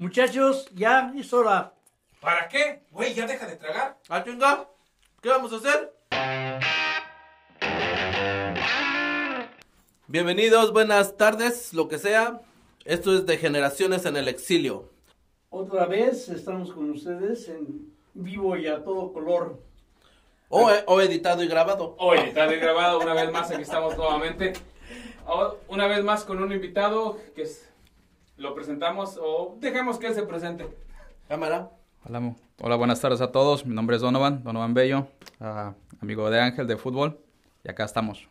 Muchachos, ya es hora. ¿Para qué? Güey, ya deja de tragar. ¿Ah, chinga? ¿Qué vamos a hacer? Bienvenidos, buenas tardes, lo que sea. Esto es de Generaciones en el Exilio. Otra vez estamos con ustedes en vivo y a todo color. O, o editado y grabado. Hoy está grabado una vez más, aquí estamos nuevamente. O- Una vez más con un invitado que es- lo presentamos o dejemos que él se presente. Cámara. Hola, hola, buenas tardes a todos. Mi nombre es Donovan, Donovan Bello, ah, amigo de Ángel de fútbol. Y acá estamos.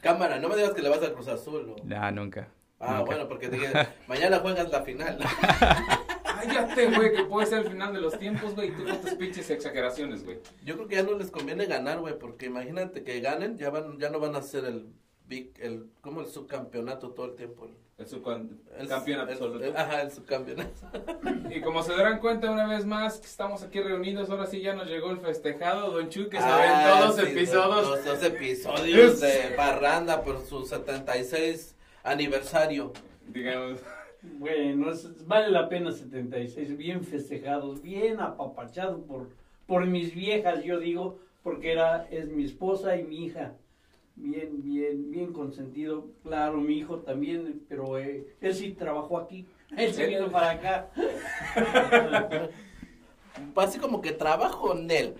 Cámara, no me digas que le vas a Cruz Azul. ¿no? Ya, nunca. Ah, nunca. bueno, porque dije, mañana juegas la final. Cállate, güey, que puede ser el final de los tiempos, güey. y Tú con tus pinches exageraciones, güey. Yo creo que ya no les conviene ganar, güey, porque imagínate que ganen, ya van, ya no van a ser el big, el, como el subcampeonato todo el tiempo. El subcampeón El, campeón el- absoluto. el- ajá, el subcampeonato. Y como se darán cuenta una vez más que estamos aquí reunidos, ahora sí ya nos llegó el festejado, Don Chu, que se ven Ah, todos sí, episodios. Los dos episodios de Parranda por su 76 aniversario. Digamos, Bueno, es- vale la pena 76, bien festejados, bien apapachados por, por mis viejas, yo digo, porque era, es mi esposa y mi hija. Bien, bien, bien consentido. Claro, mi hijo también, pero eh, él sí trabajó aquí. Él se vino para acá. Así como que trabajo en él.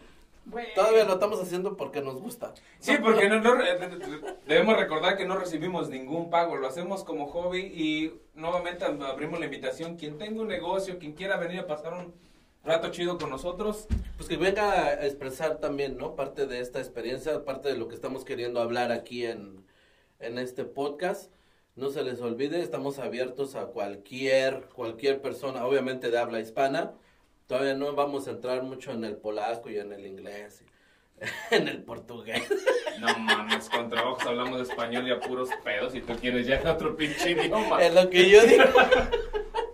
Bueno, Todavía lo estamos haciendo porque nos gusta. Sí, porque no, no- debemos recordar que no recibimos ningún pago, lo hacemos como hobby y nuevamente abrimos la invitación. Quien tenga un negocio, quien quiera venir a pasar un rato chido con nosotros, Pues que venga a expresar también, ¿no? Parte de esta experiencia, parte de lo que estamos queriendo hablar aquí en, en este podcast. No se les olvide, estamos abiertos a cualquier, cualquier persona, obviamente de habla hispana. Todavía no vamos a entrar mucho en el polaco y en el inglés, y en el portugués. no mames, con trabajos hablamos de español y a puros pedos y tú quieres ya otro pinche idioma. Es lo que yo digo.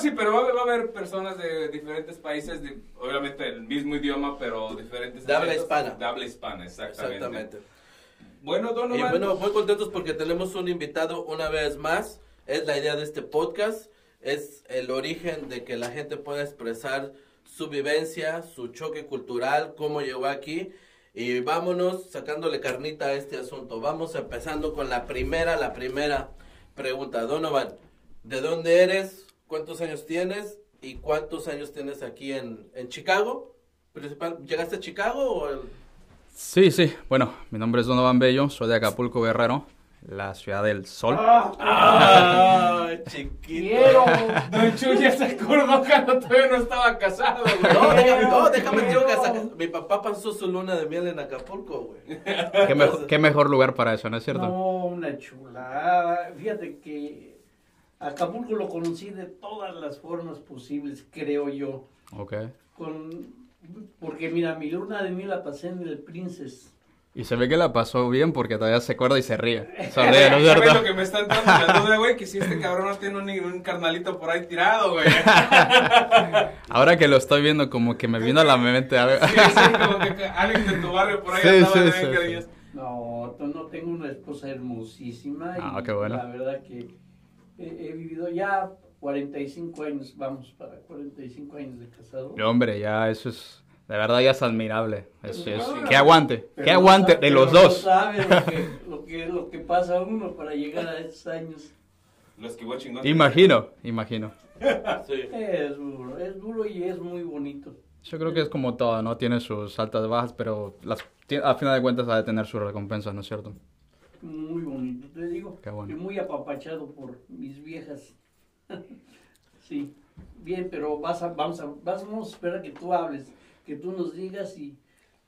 Sí, pero va, a haber- va a haber personas de diferentes países, de- obviamente el mismo idioma, pero diferentes. De habla hispana. De habla hispana, exactamente. Exactamente. Bueno, Y Donovan. bueno, muy contentos porque tenemos un invitado una vez más. Es la idea de este podcast. Es el origen de que la gente pueda expresar su vivencia, su choque cultural, cómo llegó aquí. Y vámonos sacándole carnita a este asunto. Vamos empezando con la primera, la primera pregunta. Donovan, ¿de dónde eres? ¿Cuántos años tienes? ¿Y cuántos años tienes aquí en, en Chicago? Principal, ¿Llegaste a Chicago o el- Sí, sí. Bueno, mi nombre es Donovan Bello, soy de Acapulco, Guerrero, la ciudad del sol. ¡Ay, chiquito! quiero. Don Chu ya se acordó cuando todavía no estaba casado, güey. No, déjame, no, déjame digo que mi papá pasó su luna de miel en Acapulco, güey. ¿Qué, qué mejor lugar para eso, ¿no es cierto? No, una chulada. Fíjate que Acapulco lo conocí de todas las formas posibles, creo yo. Ok. Con, porque mira, mi luna de miel la pasé en el Princess. Y se ve que la pasó bien porque todavía se acuerda y se ríe. Se ríe, ¿no es ¿Sabes lo cierto? que me está entrando en la duda, güey? Que si este cabrón no tiene un, un carnalito por ahí tirado, güey. Ahora que lo estoy viendo, como que me vino a la mente algo. Sí, sí, como que alguien de tu barrio por ahí Sí, andaba sí, de sí, sí. No, no tengo una esposa hermosísima. Y Ah, qué bueno. La verdad que he, vivido ya 45 años, vamos para 45 años de casado. Y, Hombre, ya eso es, de verdad ya es admirable. Es, es- Pero- que aguante, que no aguante de los pero no dos. sabe lo que, lo, que, lo que pasa uno para llegar a estos años. Lo esquivó chingón. Imagino, imagino. Sí. Es duro, es duro y es muy bonito. Yo creo que es como todo, ¿no? Tiene sus altas y bajas, pero las, a final de cuentas ha de tener sus recompensas, ¿no es cierto? Muy bonito, te digo. Bueno. Y muy apapachado por mis viejas. sí, bien, pero vas a, vamos, a, vamos a esperar que tú hables, que tú nos digas y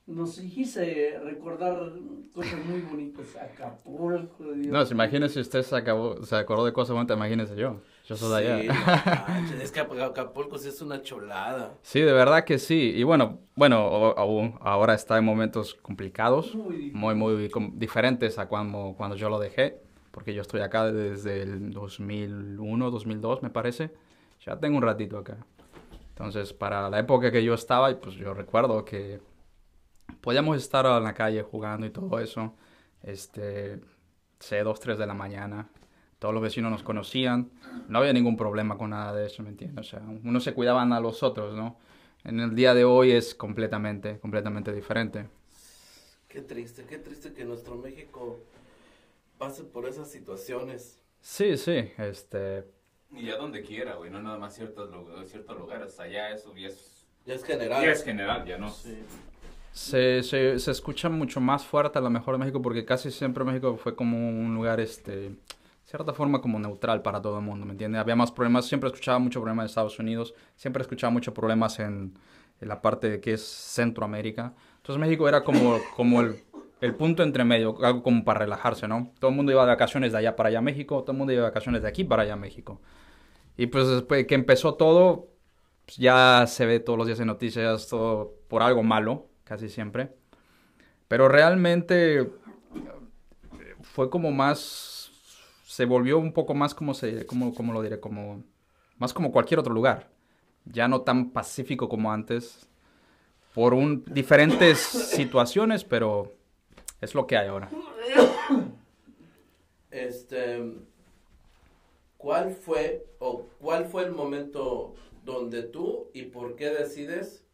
nos hiciste recordar cosas muy bonitas. Acapulco, Dios. No, si usted se, acabó, se acordó de cosas bonitas, imagínese yo. Yo soy de Sí, allá. es que Acapulco sí es una chulada. Sí, de verdad que sí. Y bueno, bueno, aún ahora está en momentos complicados, Muy muy, diferentes a cuando, cuando yo lo dejé, porque yo estoy acá desde el 2001, 2002, me parece. Ya tengo un ratito acá. Entonces, para la época que yo estaba, pues yo recuerdo que podíamos estar en la calle jugando y todo eso, este, sé, 2, 3 de la mañana, todos los vecinos nos conocían, no había ningún problema con nada de eso, ¿me entiendes? O sea, uno se cuidaban a los otros, ¿no? En el día de hoy es completamente, completamente diferente. Qué triste, qué triste que nuestro México pase por esas situaciones. Sí, sí, este, Y ya donde quiera, güey, no nada más ciertos, lugares, ciertos lugares. Allá eso ya es, Ya es general. ya es general, ya no. Sí. se, se, se escucha mucho más fuerte a lo mejor México porque casi siempre México fue como un lugar, este, cierta forma como neutral para todo el mundo, ¿me entiendes? Había más problemas, siempre escuchaba mucho problemas de Estados Unidos, siempre escuchaba muchos problemas en, en la parte que es Centroamérica. Entonces México era como, como el, el punto entre medio, algo como para relajarse, ¿no? Todo el mundo iba de vacaciones de allá para allá a México, todo el mundo iba de vacaciones de aquí para allá a México. Y pues después que empezó todo, pues ya se ve todos los días en noticias, todo por algo malo, casi siempre. Pero realmente eh, fue como más, se volvió un poco más como se, como, como lo diré, como, más como cualquier otro lugar. Ya no tan pacífico como antes, por un, diferentes situaciones, pero es lo que hay ahora. Este, ¿cuál fue o cuál fue el momento donde tú y por qué decides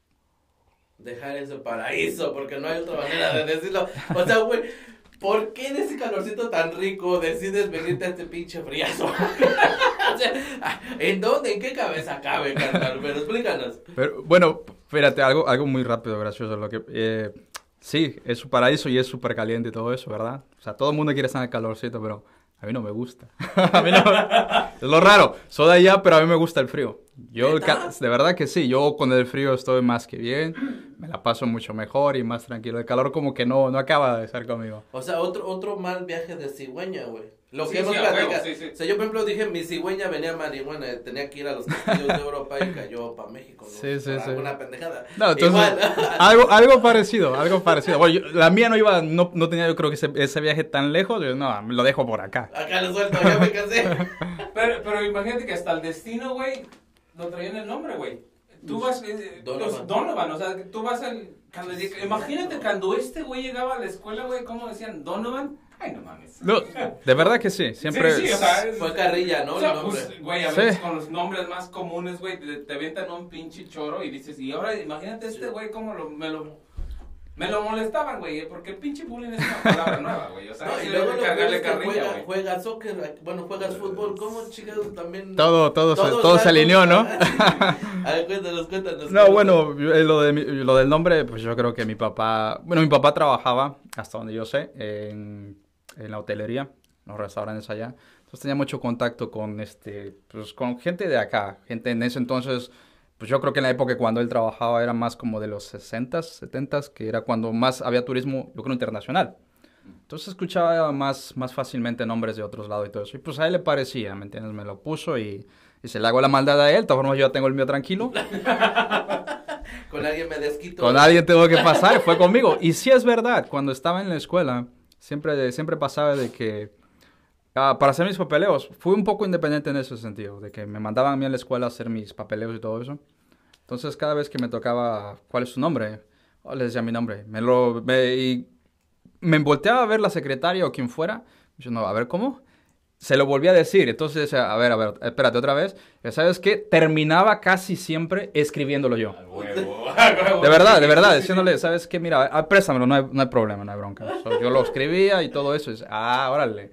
dejar ese paraíso? Porque no hay otra manera de decirlo. O sea, güey, ¿por qué en ese calorcito tan rico decides venirte a este pinche friazo? o sea, ¿en dónde, en qué cabeza cabe, carnal? Pero explícanos. Pero bueno, fíjate, algo, algo muy rápido, gracioso. Lo que, eh, sí, es su paraíso y es súper caliente todo eso, ¿verdad? O sea, todo el mundo quiere estar en el calorcito, pero a mí no me gusta. a mí no Es lo raro. Soy de allá, pero a mí me gusta el frío. Yo, de verdad que sí, yo con el frío estoy más que bien. Me la paso mucho mejor y más tranquilo. El calor como que no, no acaba de estar conmigo. O sea, otro, otro mal viaje de cigüeña, güey. Lo Sí, que hemos sí, platicado. sí, sí. O sea, yo, por ejemplo, dije, mi cigüeña venía marihuana, tenía que ir a los castillos de Europa y cayó para México, ¿no? Sí, sí, Por sí. alguna pendejada. No, entonces, Igual. algo, algo parecido, algo parecido. Bueno, yo- la mía no iba, no, no tenía yo creo que ese, ese viaje tan lejos. Yo, no, lo dejo por acá. Acá lo suelto, ya me cansé. Pero, pero imagínate que hasta el destino, güey, lo traían el nombre, güey. Tú vas, eh, Donovan. los- Donovan, o sea, que tú vas al... Cuando llega- imagínate cuando este güey llegaba a la escuela, güey, ¿cómo decían? Donovan. Ay, no mames. No, de verdad que sí, siempre... Sí, sí, o sea, es- Fue carrilla, ¿no? O sea, el nombre. pues, güey, a Sí. veces con los nombres más comunes, güey, te, te avientan un pinche choro y dices, y ahora imagínate este güey cómo lo, me lo... Me lo molestaban, güey, porque pinche bullying es una palabra nueva, güey. O sea, No, y luego lo cargarle carrilla, juega, güey. juega soccer, bueno, juegas fútbol, ¿cómo chingados también? Todo, todo, se, Todos todo se alineó, ¿no? A ver, cuéntanos, cuéntanos. No, bueno, eh, lo, de mi- lo del nombre, pues yo creo que mi papá, bueno, mi papá trabajaba, hasta donde yo sé, en, en la hotelería, los restaurantes allá. Entonces tenía mucho contacto con, este, pues, con gente de acá, gente en ese entonces, pues yo creo que en la época cuando él trabajaba era más como de los 60s, 70s, que era cuando más había turismo, yo creo, internacional. Entonces escuchaba más, más fácilmente nombres de otros lados y todo eso. Y pues a él le parecía, ¿me entiendes? Me lo puso y, y se le hago la maldad a él. De todas formas, yo ya tengo el mío tranquilo. Con alguien me desquito. Con alguien tengo que pasar, fue conmigo. Y sí es verdad, cuando estaba en la escuela, siempre, siempre pasaba de que ah, para hacer mis papeleos, fui un poco independiente en ese sentido, de que me mandaban a mí a la escuela a hacer mis papeleos y todo eso. Entonces cada vez que me tocaba, ¿cuál es su nombre? Oh, le decía mi nombre. Me lo, me, y me volteaba a ver la secretaria o quien fuera. Yo no, a ver, ¿cómo? Se lo volví a decir. Entonces decía, a ver, a ver, espérate otra vez. ¿Sabes qué? Terminaba casi siempre escribiéndolo yo. De verdad, de verdad, diciéndole, ¿sabes qué? Mira, ah, préstamelo, no hay, no hay problema, no hay bronca. So, yo lo escribía y todo eso. y dice, ah, órale.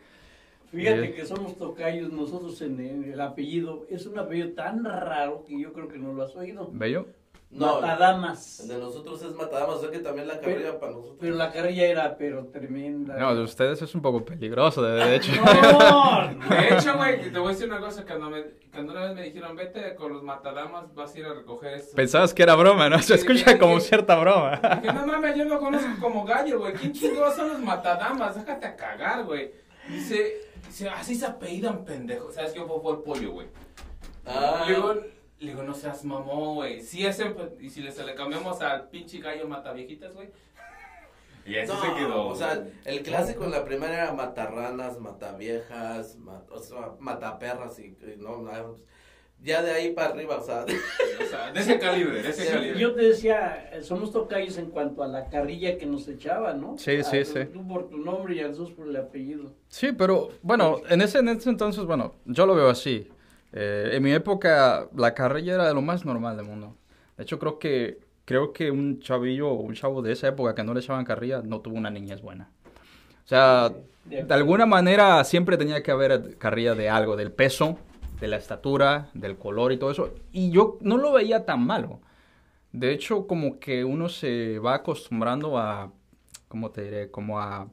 Fíjate Bien. que somos tocayos nosotros en el, el apellido. Es un apellido tan raro que yo creo que no lo has oído. ¿Bello? No, Matadamas. el de nosotros es Matadamas, o sea que también la carrera para nosotros. Pero la carrilla era, pero tremenda. No, de ustedes es un poco peligroso, de, de hecho. No, De hecho, güey, te voy a decir una cosa. Cuando, me, cuando una vez me dijeron, vete con los matadamas, vas a ir a recoger esto. Pensabas que era broma, ¿no? Se escucha como cierta broma. Dije, no mames, yo lo conozco como gallo, güey. ¿Quién chingados son los matadamas? Déjate a cagar, güey. Dice, así se apellidan, pendejo. ¿Sabes qué fue, fue el pollo, güey? Ah, Le digo, le digo, no seas mamón, güey. Sí, ese, y si le, se le cambiamos al pinche gallo mataviejitas, güey. Y así no, se quedó. o sea, el clásico en la primera era matarranas, mataviejas, mat, o sea, mataperras y, y no, no, ya de ahí para arriba, o sea, O sea, de ese calibre, de ese Sí, calibre. yo te decía, eh, somos tocayos en cuanto a la carrilla que nos echaba, ¿no? Sí, sí, A- sí. Tú por tu nombre y a Jesús por el apellido. Sí, pero bueno, en ese, en ese entonces, bueno, yo lo veo así. Eh, en mi época, la carrilla era de lo más normal del mundo. De hecho, creo que, creo que un chavillo o un chavo de esa época que no le echaban carrilla no tuvo una niñez buena. O sea, De de alguna manera siempre tenía que haber carrilla de algo, del peso, de la estatura, del color y todo eso. Y yo no lo veía tan malo. De hecho, como que uno se va acostumbrando a, ¿cómo te diré? Como a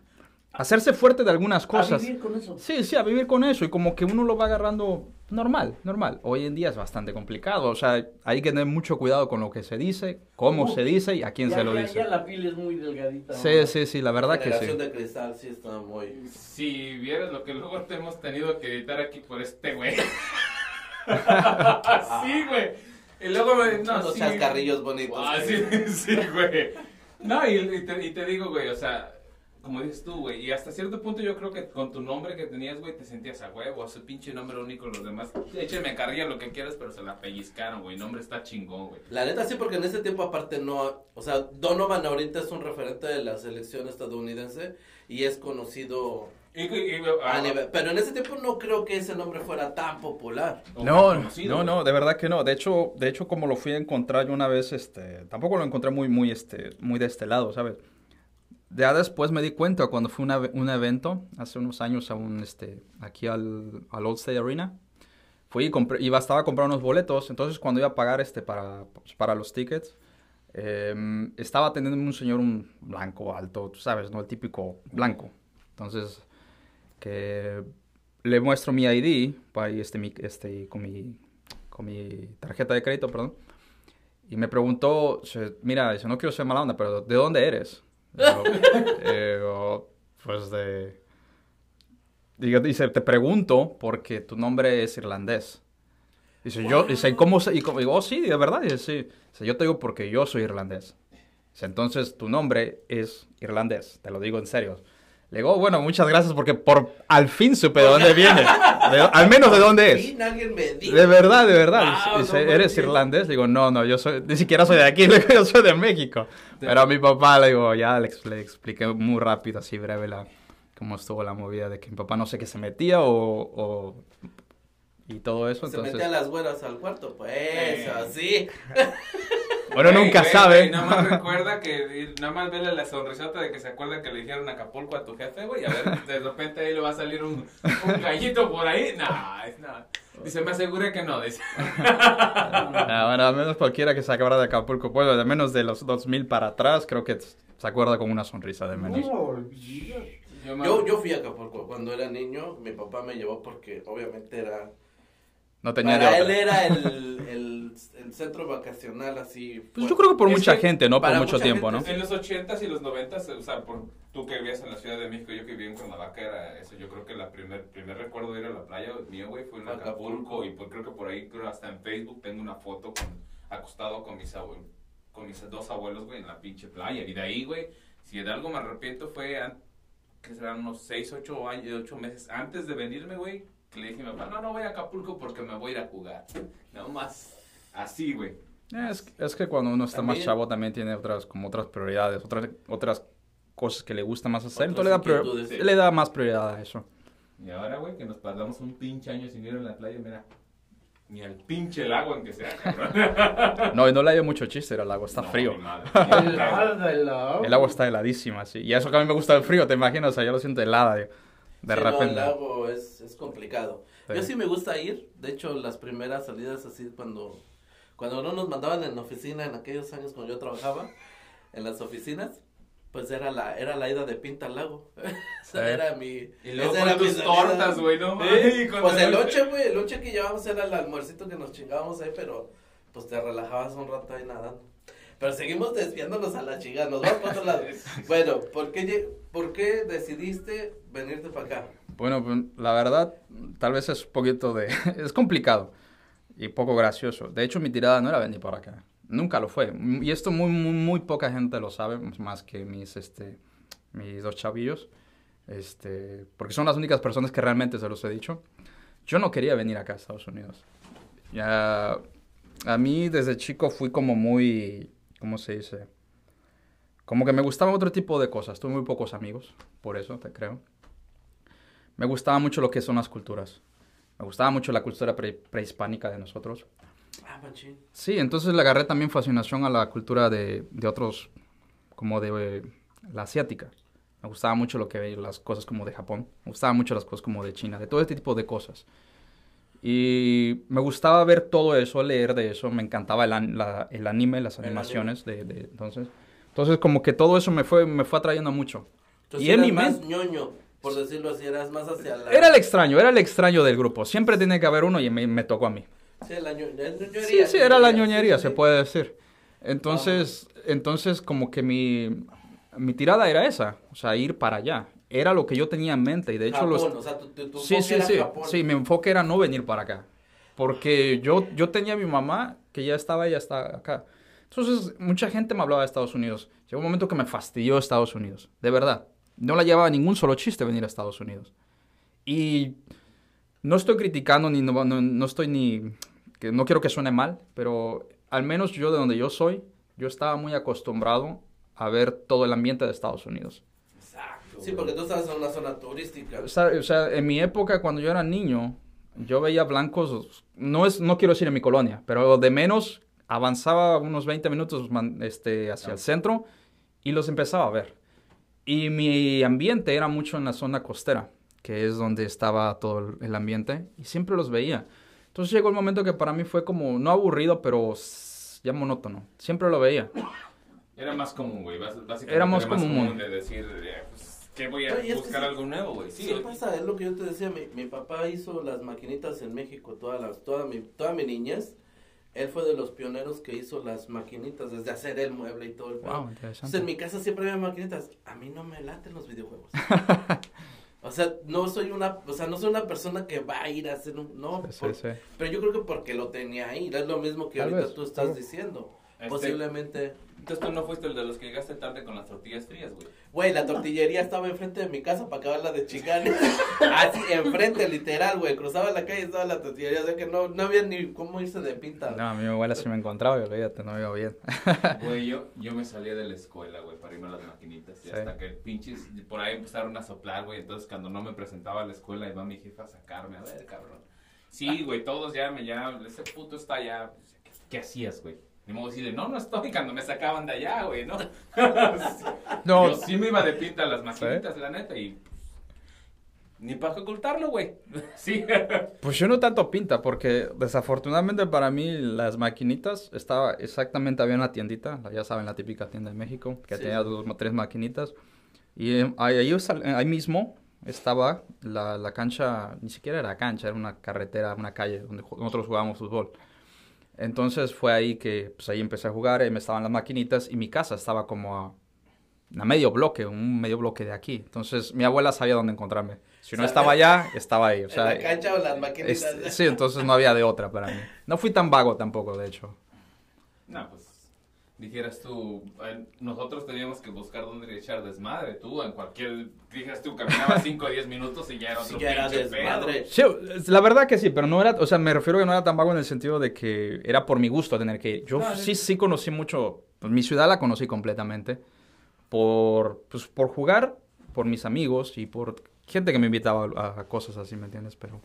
hacerse fuerte de algunas cosas. A vivir con eso. Sí, sí, a vivir con eso y como que uno lo va agarrando normal, normal. Hoy en día es bastante complicado, o sea, hay que tener mucho cuidado con lo que se dice, cómo Uh, se dice y a quién ya, se lo ya- dice. Ya la piel es muy delgadita. Sí, ¿no? sí, sí, la verdad que sí. de cristal sí está muy... Si vieras lo que luego te hemos tenido que editar aquí por este güey. sí, güey. Y luego me. No, Unos sí. chascarrillos bonitos. Ah, sí, sí, güey. No, y, y te, y te digo, güey, o sea, como dices tú, güey, y hasta cierto punto yo creo que con tu nombre que tenías, güey, te sentías a huevo, ese pinche nombre único, los demás, échenme carrilla lo que quieras, pero se la pellizcaron, güey, nombre está chingón, güey. La neta sí, porque en ese tiempo aparte no, o sea, Donovan ahorita es un referente de la selección estadounidense y es conocido Y, y- y- a ah, nivel, pero en ese tiempo no creo que ese nombre fuera tan popular. No, conocido, no, no, de verdad que no. De hecho, de hecho, como lo fui a encontrar yo una vez, este, tampoco lo encontré muy, muy, este, muy de este lado, ¿sabes? Ya después me di cuenta cuando fue una- un evento hace unos años a un, este, aquí al, al Old State Arena. Fui y compré, iba, estaba a comprar unos boletos, entonces cuando iba a pagar este para, pues, para los tickets, em, estaba atendiendo un señor, un blanco, alto, tú sabes, ¿no? El típico blanco. Entonces, que le muestro mi ID, y este, mi, este, con, mi, con mi tarjeta de crédito, perdón. Y me preguntó, mira, dice, no quiero ser mala onda, pero ¿de dónde eres? Eh, pues de... Dice, te pregunto porque tu nombre es irlandés. Dice, yo, dice, ¿y cómo se...? Y como- digo, oh, sí, de verdad. Dice, sí. Dice, yo te digo porque yo soy irlandés. Dice, entonces tu nombre es irlandés. Te lo digo en serio. Le digo, "Oh, bueno, muchas gracias porque por al fin supe de dónde viene. De- al menos de dónde es. Sí, alguien me dijo. De verdad, de verdad. Wow, Dice, no ¿eres irlandés? Le digo, no, no, yo soy, ni siquiera soy de aquí, le digo, yo soy de México. Pero a mi papá, le digo, ya le, le expliqué muy rápido, así breve, la, cómo estuvo la movida de que mi papá no sé qué se metía o... o- y todo eso, Se entonces... metía las güeras al cuarto, pues, Eh. así. Güey, nunca sabe. güey, nada más recuerda que, nada más vele la sonrisota de que se acuerda que le dijeron Acapulco a tu jefe, güey. A ver, de repente ahí le va a salir un, un gallito por ahí. No, es nada. Dice, me aseguré que no. Dice. Ah, bueno, al menos cualquiera que se acuerda de Acapulco, pues, de menos de los 2000 para atrás, creo que se acuerda con una sonrisa de menos. Yo, me- Yo, yo fui a Acapulco cuando era niño, mi papá me llevó porque obviamente era... No tenía de Para él otra. era el, el, el centro vacacional así. Pues fue- yo creo que por mucha que gente, ¿no? Por para mucho tiempo, ¿no? gente, En los 80s y los 90s, o sea, por tú que vivías en la Ciudad de México, yo que vivía en Cuernavaca, era eso. Yo creo que la primer, primer recuerdo de ir a la playa mío, güey, fue en Acapulco. Acapulco. Y pues creo que por ahí, creo hasta en Facebook, tengo una foto con, acostado con mis, abue- con mis dos abuelos, güey, en la pinche playa. Y de ahí, güey, si de algo me arrepiento fue, que serán unos 6, 8 años, 8 meses antes de venirme, güey, que le dije a mi papá, no, no voy a Acapulco porque me voy a ir a jugar. Nada más así, güey. Es, es que cuando uno está más También- chavo también tiene otras como otras prioridades, otras otras cosas que le gusta más hacer, entonces le da, le da más prioridad a eso. Y ahora, güey, que nos pasamos un pinche año sin ir a la playa, mira. Ni al pinche lago en que sea, cabrón. No, y no le hay mucho chiste, el agua está No, frío. madre. El agua. El agua está heladísima, sí. Y eso que a mí me gusta el frío, te imaginas, o sea, yo lo siento helada, de, de Sí, no, repente. el lago es, es complicado. Sí. Yo sí me gusta ir. De hecho, las primeras salidas así cuando, cuando no nos mandaban en la oficina en aquellos años cuando yo trabajaba en las oficinas, pues era la, era la ida de Pinta al lago. Sí. era mi. Y luego con tus salida. tortas, güey, no Pues el el- lonche, güey, el lonche que llevábamos era el almuercito que nos chingábamos ahí, pero pues te relajabas un rato ahí nadando. Pero seguimos desviándonos a la chingada, nos vamos para otro lado. Bueno, ¿por qué, ¿por qué decidiste venirte para acá? Bueno, pues, la verdad, tal vez es un poquito de... es complicado y poco gracioso. De hecho, mi tirada no era venir para acá. Nunca lo fue. Y esto muy, muy, muy poca gente lo sabe, más que mis, este, mis dos chavillos. Este, porque son las únicas personas que realmente se los he dicho. Yo no quería venir acá a Estados Unidos. Ya, a mí desde chico fui como muy, ¿cómo se dice? Como que me gustaba otro tipo de cosas. Tuve muy pocos amigos, por eso te creo. Me gustaba mucho lo que son las culturas. Me gustaba mucho la cultura pre- prehispánica de nosotros. Ah. Sí, entonces le agarré también fascinación a la cultura de, de otros, como de eh, la asiática. Me gustaba mucho lo que las cosas como de Japón. Me gustaban mucho las cosas como de China, de todo este tipo de cosas. Y me gustaba ver todo eso, leer de eso. Me encantaba el, an- la- el anime, las animaciones de, de- entonces. Entonces como que todo eso me fue, me fue atrayendo mucho. Entonces Y en mi más mente- ñoño, por decirlo así, eras más hacia la... Era el extraño, era el extraño del grupo. Siempre tiene que haber uno y me, me tocó a mí. Sí, la ño- la ñoñería. Sí, sí, era la ñoñería, sí, se sí. puede decir. Entonces, entonces como que mi, mi tirada era esa, o sea, ir para allá. Era lo que yo tenía en mente y de hecho Japón, los... o sea, tu, tu, tu Sí, sí, sí, Japón. sí, mi enfoque era no venir para acá. Porque yo, yo tenía a mi mamá que ya estaba, ya está acá. Entonces, mucha gente me hablaba de Estados Unidos. Llegó un momento que me fastidió Estados Unidos, de verdad. No la llevaba ningún solo chiste venir a Estados Unidos. Y no estoy criticando ni no, no, no estoy ni que no quiero que suene mal, pero al menos yo de donde yo soy, yo estaba muy acostumbrado a ver todo el ambiente de Estados Unidos. Sí, porque tú estabas en una zona turística. O sea, o sea, en mi época cuando yo era niño, yo veía blancos, no es no quiero decir en mi colonia, pero de menos avanzaba unos 20 minutos man- este hacia el centro y los empezaba a ver. Y mi ambiente era mucho en la zona costera, que es donde estaba todo el- ambiente, y siempre los veía. Entonces llegó el momento que para mí fue como, no aburrido, pero ya monótono. Siempre lo veía. Era más común, güey. bás- Básicamente Era más común. de decir, eh, pues, que voy a y es que buscar sí- algo nuevo, güey. Sí, Sí, pasa, es lo que yo te decía, mi, mi papá hizo las maquinitas en México toda, la, toda, mi, toda mi niñez. Él fue de los pioneros que hizo las maquinitas, desde hacer el mueble y todo el. Wow, Entonces, interesante. en mi casa siempre había maquinitas. A mí no me laten los videojuegos. o sea, no soy una, o sea, no soy una persona que va a ir a hacer un, no, Sí, por- pero yo creo que porque lo tenía ahí, es lo mismo que Tal ahorita vez, tú estás vez. diciendo. Este- Posiblemente, Entonces tú no fuiste el de los que llegaste tarde con las tortillas frías, güey. güey, la tortillería estaba enfrente de mi casa para acabarla de chicane. Así, enfrente, literal, güey, cruzaba la calle y estaba la tortillería, o sea que no, no había ni cómo irse de pinta. No, a mí mi abuela sí me encontraba y olvídate, no iba bien. Güey, yo, yo me salía de la escuela, güey, para irme a las maquinitas. Y Sí. hasta que pinches por ahí empezaron a soplar, güey. Entonces, cuando no me presentaba a la escuela, iba mi jefa a sacarme. A ver, cabrón. Sí, güey, todos ya me ya, ese puto está allá. ¿Qué, qué hacías, güey? Ni modo decirle, no, no estoy, cuando me sacaban de allá, güey, ¿no? No. Yo sí me iba de pinta a las maquinitas, la neta, y... Ni para ocultarlo, güey. Sí. Pues yo no tanto pinta, porque desafortunadamente para mí las maquinitas estaba exactamente, había una tiendita, ya saben, la típica tienda de México, que Sí. tenía dos o tres maquinitas. Y eh, ahí, ahí mismo estaba la, la cancha, ni siquiera era cancha, era una carretera, una calle donde nosotros jugábamos fútbol. Entonces fue ahí que, pues ahí empecé a jugar, ahí me estaban las maquinitas y mi casa estaba como a, a medio bloque, un medio bloque de aquí. Entonces mi abuela sabía dónde encontrarme. Si no O sea, estaba allá, estaba ahí. O ¿En sea, la cancha o las maquinitas? es- sí, entonces no había de otra para mí. No fui tan vago tampoco, de hecho. No, pues dijeras tú, nosotros teníamos que buscar dónde echar desmadre. Tú, en cualquier, dijeras tú, caminabas 5 o 10 minutos y ya era otro Sí, ya era desmadre. Sí, la verdad que sí, pero no era, o sea, me refiero que no era tan vago en el sentido de que era por mi gusto tener que ir. Yo sí, sí. sí conocí mucho, pues mi ciudad la conocí completamente por, pues, por jugar, por mis amigos y por gente que me invitaba a, a cosas así, ¿me entiendes? Pero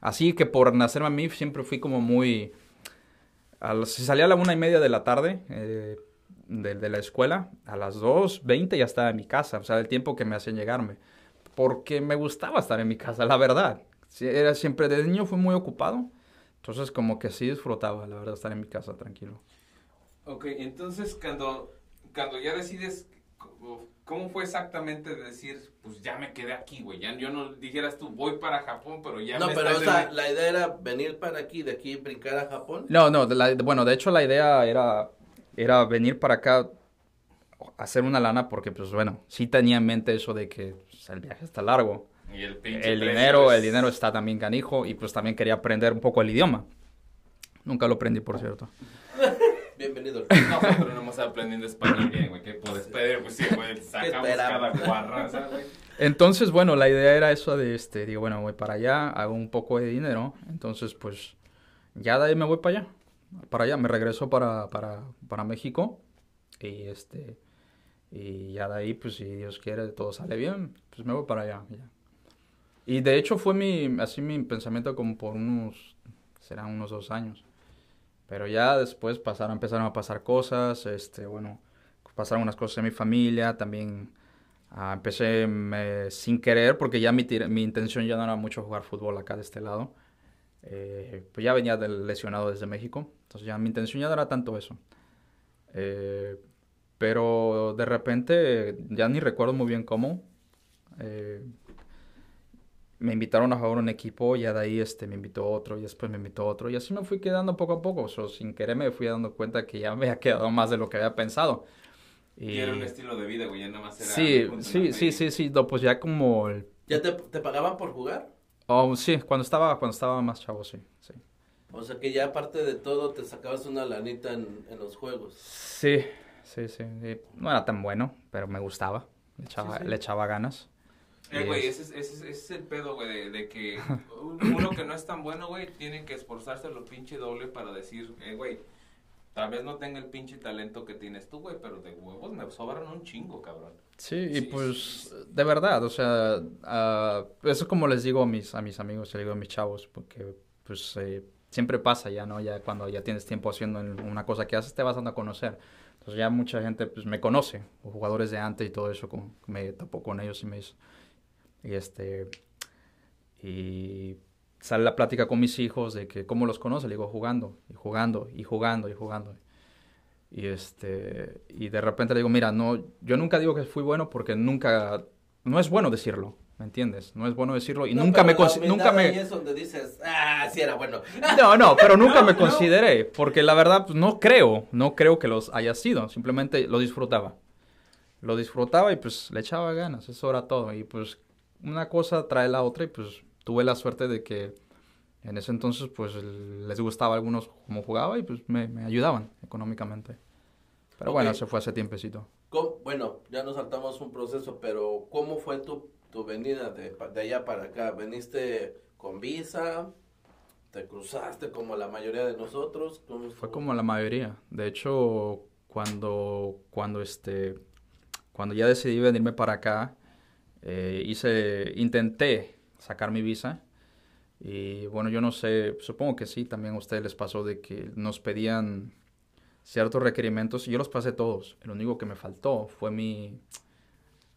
así que por nacerme a mí siempre fui como muy... A las- si salía a la una y media de la tarde eh, de, la escuela, a las 2.20 ya estaba en mi casa, o sea, el tiempo que me hacían llegarme. Porque me gustaba estar en mi casa, la verdad. Era siempre, de niño fui muy ocupado, entonces como que sí disfrutaba, la verdad, estar en mi casa tranquilo. Ok, entonces cuando, cuando ya decides, ¿cómo fue exactamente de decir, pues ya me quedé aquí, güey? Ya yo no dijeras tú, voy para Japón, pero ya No, me pero o sea, la idea era venir para aquí, de aquí brincar a Japón. No, no, de la- bueno, de hecho la idea era, era venir para acá, hacer una lana, porque pues bueno, sí tenía en mente eso de que pues, el viaje está largo. Y el pinche El dinero, es- el dinero está también canijo y pues también quería aprender un poco el idioma. Nunca lo aprendí, por cierto. Nosotros no hemos aprendiendo español bien, güey. ¿Qué puedes pedir? Pues sí, güey, sacamos cada guarraza, güey. Entonces, bueno, la idea era eso de, este, digo, bueno, voy para allá, hago un poco de dinero, entonces, pues, ya de ahí me voy para allá, para allá, me regreso para, para, para México y este, y ya de ahí, pues si Dios quiere, todo sale bien, pues me voy para allá. ya. Y de hecho fue mi, así mi pensamiento como por unos, serán unos dos años. Pero ya después pasaron, empezaron a pasar cosas, este, bueno, pasaron unas cosas en mi familia, también ah, empecé me- sin querer, porque ya mi, mi intención ya no era mucho jugar fútbol acá de este lado. Eh, pues ya venía del lesionado desde México, entonces ya mi intención ya no era tanto eso. Eh, pero de repente, ya ni recuerdo muy bien cómo, eh, me invitaron a jugar un equipo, ya de ahí este, me invitó otro y después me invitó otro y así me fui quedando poco a poco, o sea, sin querer me fui dando cuenta que ya me había quedado más de lo que había pensado. Y era un estilo de vida, güey, ya nada más era... Sí, sí, sí, sí, sí, no, pues ya como el... ¿Ya te, te pagaban por jugar? Oh, sí, cuando estaba, cuando estaba más chavo, sí, sí. O sea que ya aparte de todo te sacabas una lanita en, en los juegos. Sí, sí, sí, sí. No era tan bueno, pero me gustaba, le echaba, Sí, sí. le echaba ganas. Eh, Y güey, es- ese, es- ese, es- el pedo, güey, de, de que uno que no es tan bueno, güey, tiene que esforzarse lo pinche doble para decir, eh, güey, tal vez no tenga el pinche talento que tienes tú, güey, pero de huevos me sobran un chingo, cabrón. Sí, y Sí, pues sí, sí. de verdad, o sea, ah, eso es como les digo a mis, a mis amigos, les digo a mis chavos, porque pues eh, siempre pasa ya, ¿no? Ya cuando ya tienes tiempo haciendo una cosa que haces, te vas dando a conocer. Entonces ya mucha gente pues me conoce, jugadores de antes y todo eso, como, me topo con ellos y me dice, y este, y sale la plática con mis hijos de que cómo los conoce, le digo jugando, y jugando, y jugando, y jugando. Y este, y de repente le digo, mira, no, yo nunca digo que fui bueno porque nunca, no es bueno decirlo, ¿me entiendes? No es bueno decirlo y No, nunca me, nunca me, es donde dices, ah, sí era bueno. no, no, pero nunca me no. consideré, porque la verdad, pues, no creo, no creo que los haya sido, simplemente lo disfrutaba. Lo disfrutaba y pues le echaba ganas, eso era todo. Y pues una cosa trae la otra y pues tuve la suerte de que en ese entonces pues les gustaba a algunos cómo jugaba y pues me, me ayudaban económicamente. Pero bueno, se fue hace tiempecito. ¿Cómo- Bueno, ya nos saltamos un proceso, pero ¿cómo fue tu, tu venida de, de allá para acá? ¿Veniste con visa? ¿Te cruzaste como la mayoría de nosotros? ¿Cómo Fue como la mayoría. De hecho, cuando, cuando, este, cuando ya decidí venirme para acá, eh, hice, intenté sacar mi visa. Y bueno, yo no sé, supongo que sí, también a ustedes les pasó de que nos pedían ciertos requerimientos y yo los pasé todos. El único que me faltó fue mi,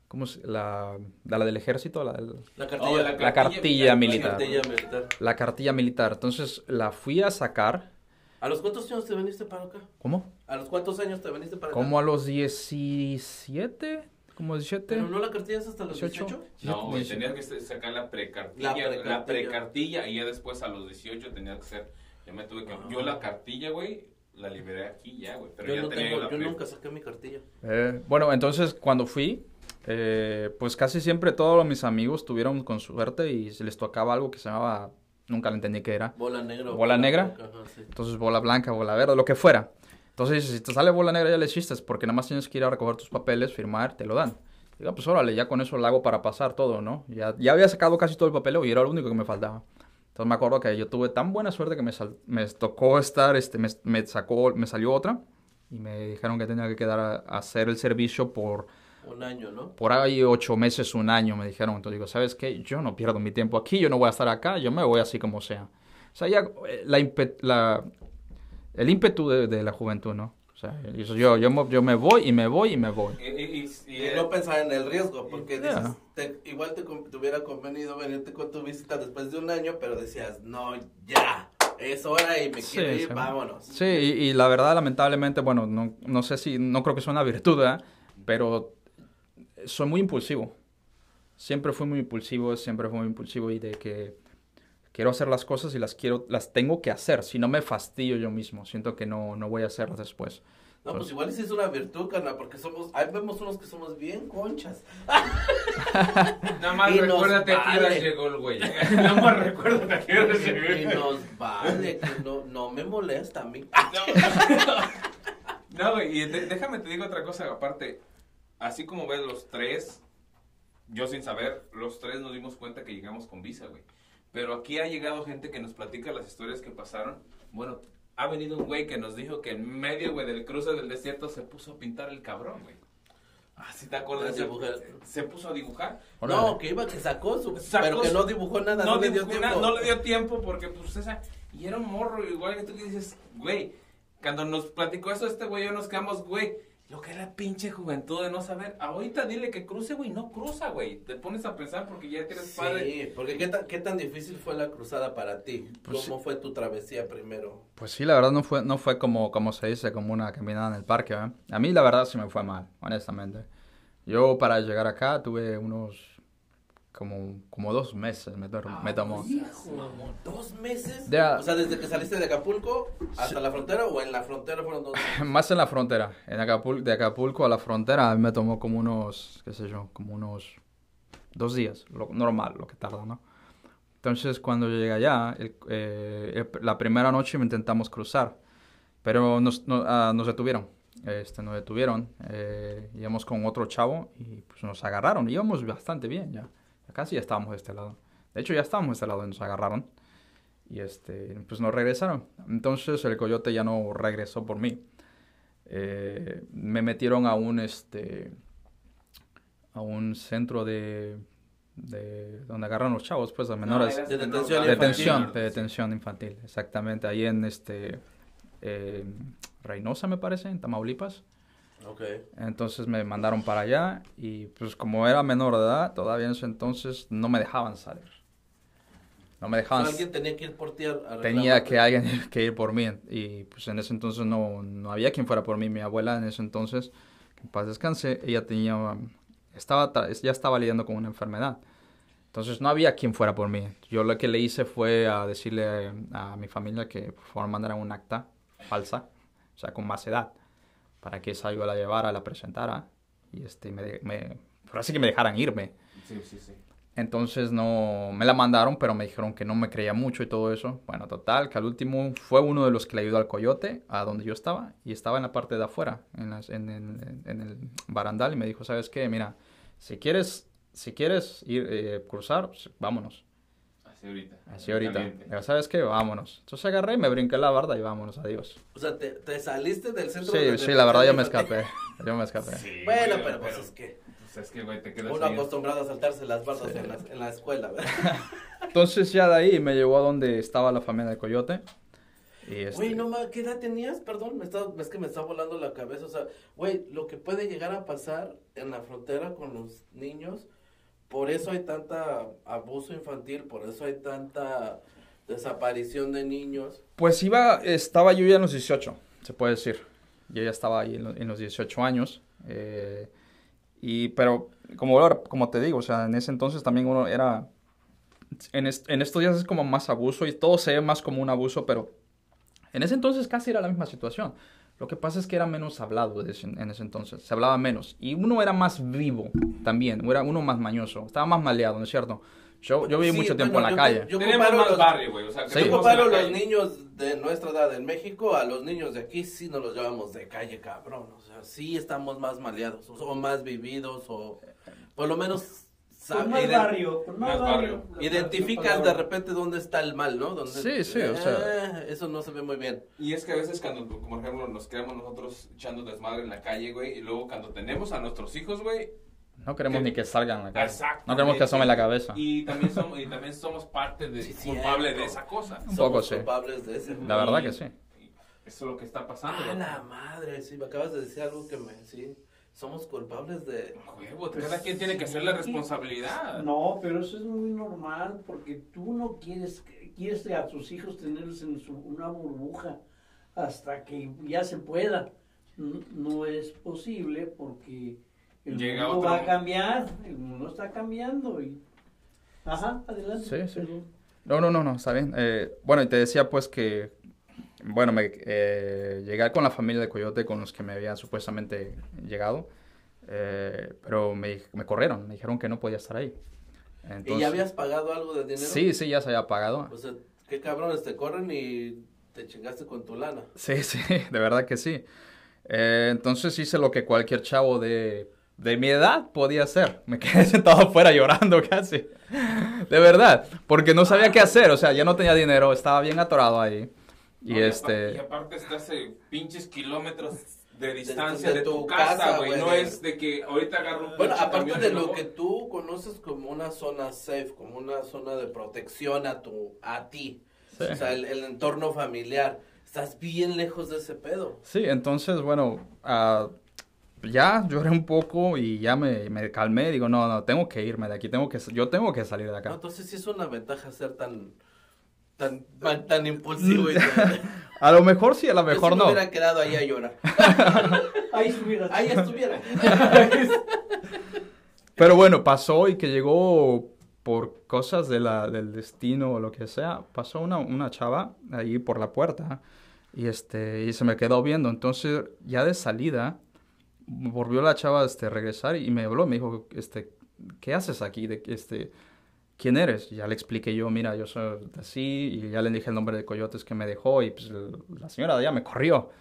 ¿cómo se, la, la del ejército? La, del- La Oh, cartilla, la La cartilla militar. cartilla militar. la cartilla militar. Entonces la fui a sacar. ¿A los cuántos años te viniste para acá? ¿Cómo? ¿A los cuántos años te viniste para acá? Como a los 17, como 17. ¿Pero no la cartilla es hasta los 18? 18? No, güey, tenías que sa- sacar la precartilla, La la precartilla. y ya después a los 18 tenías que ser, yo me tuve que, Ah. yo la cartilla, güey, la liberé aquí ya, güey, pero Yo, ya no tenía tengo, la yo pre- nunca saqué mi cartilla. Eh, bueno, entonces cuando fui, eh, pues casi siempre todos mis amigos tuvieron con suerte y se les tocaba algo que se llamaba, nunca lo entendí qué era. Bola negra. o ¿Bola negra? blanca, ajá, sí. Entonces bola blanca, bola verde, lo que fuera. Entonces si te sale bola negra ya le hiciste, porque nada más tienes que ir a recoger tus papeles, firmar, te lo dan. Digo, pues órale, ya con eso lo hago para pasar todo, ¿no? Ya, ya había sacado casi todo el papeleo y era lo único que me faltaba. Entonces me acuerdo que yo tuve tan buena suerte que me, sal- me tocó estar, este, me, me sacó, me salió otra y me dijeron que tenía que quedar a, a hacer el servicio por, Un año, ¿no? por ahí ocho meses, un año, me dijeron. Entonces digo, ¿sabes qué? Yo no pierdo mi tiempo aquí, yo no voy a estar acá, yo me voy así como sea. O sea, ya eh, la, la- el ímpetu de, de la juventud, ¿no? O sea, yo, yo, yo, me- yo me voy y me voy y me voy. Y, y- y- y- Y no pensar en el riesgo, porque dices, te- igual te, hubiera convenido venirte con tu visita después de un año, pero decías, no, ya, es hora y me Sí, quiero ir, sí. vámonos. Sí, y, y la verdad, lamentablemente, bueno, no, no sé si, no creo que sea una virtud. Pero soy muy impulsivo. Siempre fui muy impulsivo, siempre fui muy impulsivo y de que quiero hacer las cosas y las quiero, las tengo que hacer. Si no me fastidio yo mismo, siento que no, no voy a hacerlas después. No, pues igual sí es una virtud, carnal, porque somos, ahí vemos unos que somos bien conchas. Nada más Y recuérdate a qué hora llegó el güey. Nada más recuérdate a qué hora Y llegó. nos vale, que no, no me molesta a mí. No, güey, y de- déjame te digo otra cosa aparte. Así como ves los tres, yo sin saber, los tres nos dimos cuenta que llegamos con visa, güey. Pero aquí ha llegado gente que nos platica las historias que pasaron Bueno, ha venido un güey que nos dijo que en medio, güey, del cruce del desierto se puso a pintar el cabrón, güey. Ah, ¿sí te acuerdas? Se, se puso a dibujar. No, que iba, que sacó su... Sacó pero que no dibujó nada, no, no, le dio dibujó tiempo. na- no le dio tiempo porque, pues, esa... Y era un morro igual que tú que dices, güey, cuando nos platicó eso este güey, yo nos quedamos, güey, lo que es la pinche juventud de no saber. Ahorita dile que cruce, güey, no cruza, güey. Te pones a pensar porque ya tienes padre. Sí, porque ¿qué tan, ¿qué tan difícil fue la cruzada para ti? Pues ¿Cómo fue tu travesía primero? Pues sí, la verdad no fue, no fue como, como se dice, como una caminada en el parque, ¿eh? A mí la verdad sí me fue mal, honestamente. Yo para llegar acá tuve unos, como, como dos meses me, me tomó. Hijo, ¿Dos meses? O sea, desde que saliste de Acapulco hasta la frontera o en la frontera fueron dos meses? Más en la frontera, en Acapulco, de Acapulco a la frontera me tomó como unos, qué sé yo, como unos dos días, lo normal, lo que tarda, ¿no? Entonces cuando yo llegué allá, el- eh, el- la primera noche me intentamos cruzar, pero nos, no- ah, nos detuvieron, este, nos detuvieron, eh, íbamos con otro chavo y pues nos agarraron, íbamos bastante bien ya casi ya estábamos de este lado. De hecho ya estábamos de este lado y nos agarraron y este, pues nos regresaron. Entonces el coyote ya no regresó por mí. Eh, me metieron a un este a un centro de, de donde agarran los chavos pues a menores eras De detención edad. detención infantil. de detención infantil exactamente ahí en este eh, Reynosa me parece en Tamaulipas Ok. entonces me mandaron para allá y pues como era menor de edad todavía en ese entonces no me dejaban salir. No me dejaban alguien tenía que ir por ti a, tenía que alguien que ir por mí. Y pues en ese entonces no, no había quien fuera por mí. Mi abuela en ese entonces que en paz descanse ella tenía estaba ya estaba lidiando con una enfermedad. Entonces no había quien fuera por mí. Yo lo que le hice fue a decirle a mi familia que por favor mandaran un acta falsa o sea con más edad para que esa yo la llevara la presentara y este me, me por así que me dejaran irme Sí, sí, sí. entonces no me la mandaron, pero me dijeron que no me creía mucho y todo eso. Bueno, total, que al último fue uno de los que le ayudó al coyote a donde yo estaba y estaba en la parte de afuera, en, las- en- en- en el barandal y me dijo, ¿sabes qué? Mira, si quieres, si quieres ir eh, cruzar, pues, vámonos. Así ahorita. Así ahorita. Digo, ¿sabes qué? Vámonos. Entonces agarré, me brinqué la barda y vámonos, adiós. O sea, te, te saliste del centro Sí, de sí, la verdad yo me escapé. Yo me escapé. Sí, Bueno, güey, pero pues es que pues es que, güey, te quedas uno acostumbrado a saltarse las bardas en, la, en la escuela, ¿verdad? Entonces ya de ahí me llevó a donde estaba la familia del coyote. Y este, Güey, no ma, ¿qué edad tenías? Perdón, me está, es que me está volando la cabeza. O sea, güey, lo que puede llegar a pasar en la frontera con los niños, por eso hay tanta abuso infantil, por eso hay tanta desaparición de niños. Pues iba, estaba yo ya en los 18, se puede decir. Yo ya estaba ahí en, lo- en los 18 años. eh, y, pero, como, como te digo, o sea, en ese entonces también uno era... En, est- en estos días es como más abuso y todo se ve más como un abuso, pero en ese entonces casi era la misma situación. Lo que pasa es que era menos hablado en ese entonces, se hablaba menos. Y uno era más vivo también, era uno más mañoso, estaba más maleado, ¿no es cierto? Yo, yo viví Sí, mucho tiempo bueno, en yo- la calle. Yo comparo más los- barrio, güey. O sea, Sí. Yo comparo los niños de nuestra edad en México a los niños de aquí, sí nos los llevamos de calle, cabrón. O sea, sí estamos más maleados, o, o más vividos, o por lo menos Con más barrio, con más Más barrio. identificas de repente dónde está el mal, ¿no? Donde, Sí, sí, o sea- eh, eso no se ve muy bien. Y es que a veces cuando, como por ejemplo, nos quedamos nosotros echando desmadre en la calle, güey, y luego cuando tenemos a nuestros hijos, güey, No queremos ni que salgan a la calle. No queremos que asomen la cabeza. y también somos, y también somos parte de, Sí, culpable de esa cosa. Un Somos poco, sí. culpables de ese. La verdad Y- que sí. Eso es lo que está pasando. A loco. la madre, sí, me acabas de decir algo que me, sí, somos culpables de... Huevo, cada quien tiene que hacer la responsabilidad. No, pero eso es muy normal porque tú no quieres, quieres a tus hijos tenerlos en su- una burbuja hasta que ya se pueda. No, no es posible porque el Llega mundo otro- va a cambiar, el mundo está cambiando y... Ajá, adelante. Sí, sí. No, no, no, no, está bien. Eh, bueno, y te decía pues que, bueno, me, eh, llegué con la familia de Coyote con los que me habían supuestamente llegado, eh, pero me, me corrieron, me dijeron que no podía estar ahí. ¿Y ya habías pagado algo de dinero? Sí, sí, ya se había pagado. O sea, qué cabrones te corren y te chingaste con tu lana. Sí, sí, de verdad que sí. Eh, entonces hice lo que cualquier chavo de, de mi edad podía hacer. Me quedé sentado afuera llorando casi. De verdad, porque no sabía qué hacer. O sea, ya no tenía dinero, estaba bien atorado ahí. Y No, este... Y aparte estás a pinches kilómetros de distancia de de, tu tu casa, güey. No es de que ahorita agarro un Bueno, aparte de lo que tú conoces como una zona safe, como una zona de protección a tu, a ti, Sí. o sea, el, el entorno familiar, estás bien lejos de ese pedo. Sí, entonces, bueno, ah, ya lloré un poco y ya me, me calmé. Digo, no, no, tengo que irme de aquí, tengo que, yo tengo que salir de No, acá. entonces sí es una ventaja ser tan, tan, tan, tan impulsivo y tan- A lo mejor sí, a lo Yo mejor sí me no. hubiera quedado ahí a llorar. Ahí estuviera. Ahí estuviera. Pero bueno, pasó y que llegó por cosas de la, del destino o lo que sea, pasó una, una chava ahí por la puerta y, este, y se me quedó viendo. Entonces, ya de salida, volvió la chava este, a regresar y me habló, me dijo, este, ¿qué haces aquí? De, este, ¿Quién eres? Ya le expliqué yo, mira, yo soy así, y ya le dije el nombre de Coyotes que me dejó, y pues la señora de allá me corrió.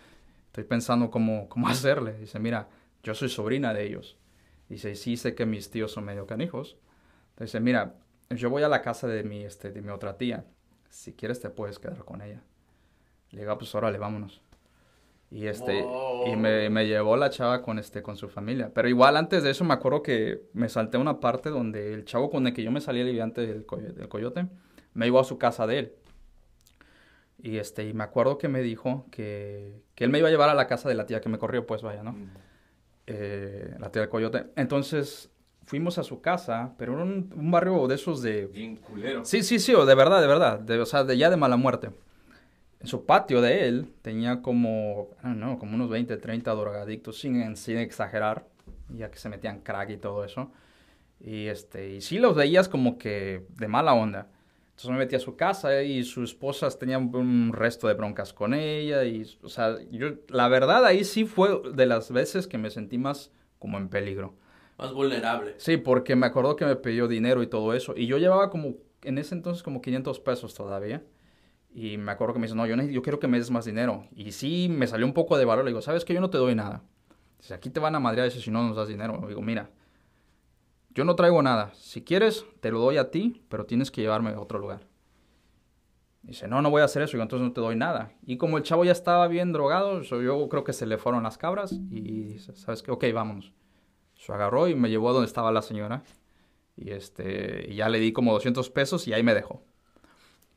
Estoy pensando cómo, cómo hacerle. Dice, mira, yo soy sobrina de ellos. Dice, sí sé que mis tíos son medio canijos. Dice, mira, yo voy a la casa de mi, este, de mi otra tía. Si quieres te puedes quedar con ella. Le digo, "Ah, pues órale, vámonos. Y este, y me, me llevó la chava con este, con su familia. Pero igual antes de eso me acuerdo que me salté una parte donde el chavo con el que yo me salí aliviante del, coy- del coyote, me llevó a su casa de él. Y este, y me acuerdo que me dijo que, que él me iba a llevar a la casa de la tía que me corrió, pues vaya, ¿no? Eh, la tía del coyote. Entonces fuimos a su casa, pero era un, un barrio de esos de... Bien culero. Sí, sí, sí, de verdad, de verdad, de, o sea, de ya de mala muerte. En su patio de él tenía como, don't know, como unos 20, 30 drogadictos, sin, sin exagerar, ya que se metían crack y todo eso. Y, este, y sí los veías como que de mala onda. Entonces me metí a su casa y sus esposas tenían un resto de broncas con ella. Y, o sea, yo, la verdad ahí sí fue de las veces que me sentí más como en peligro. Más vulnerable. Sí, porque me acordó que me pidió dinero y todo eso. Y yo llevaba como, en ese entonces, como 500 pesos todavía. Y me acuerdo que me dice, no, yo, yo quiero que me des más dinero. Y sí, me salió un poco de valor. Le digo, ¿sabes qué? Yo no te doy nada. Dice, aquí te van a madrear eso si no nos das dinero. Le digo, mira, yo no traigo nada. Si quieres, te lo doy a ti, pero tienes que llevarme a otro lugar. Dice, no, no voy a hacer eso. Digo, entonces no te doy nada. Y como el chavo ya estaba bien drogado, yo creo que se le fueron las cabras. Y dice, ¿sabes qué? Ok, vámonos. Se agarró y me llevó a donde estaba la señora. Y, este, y ya le di como 200 pesos y ahí me dejó.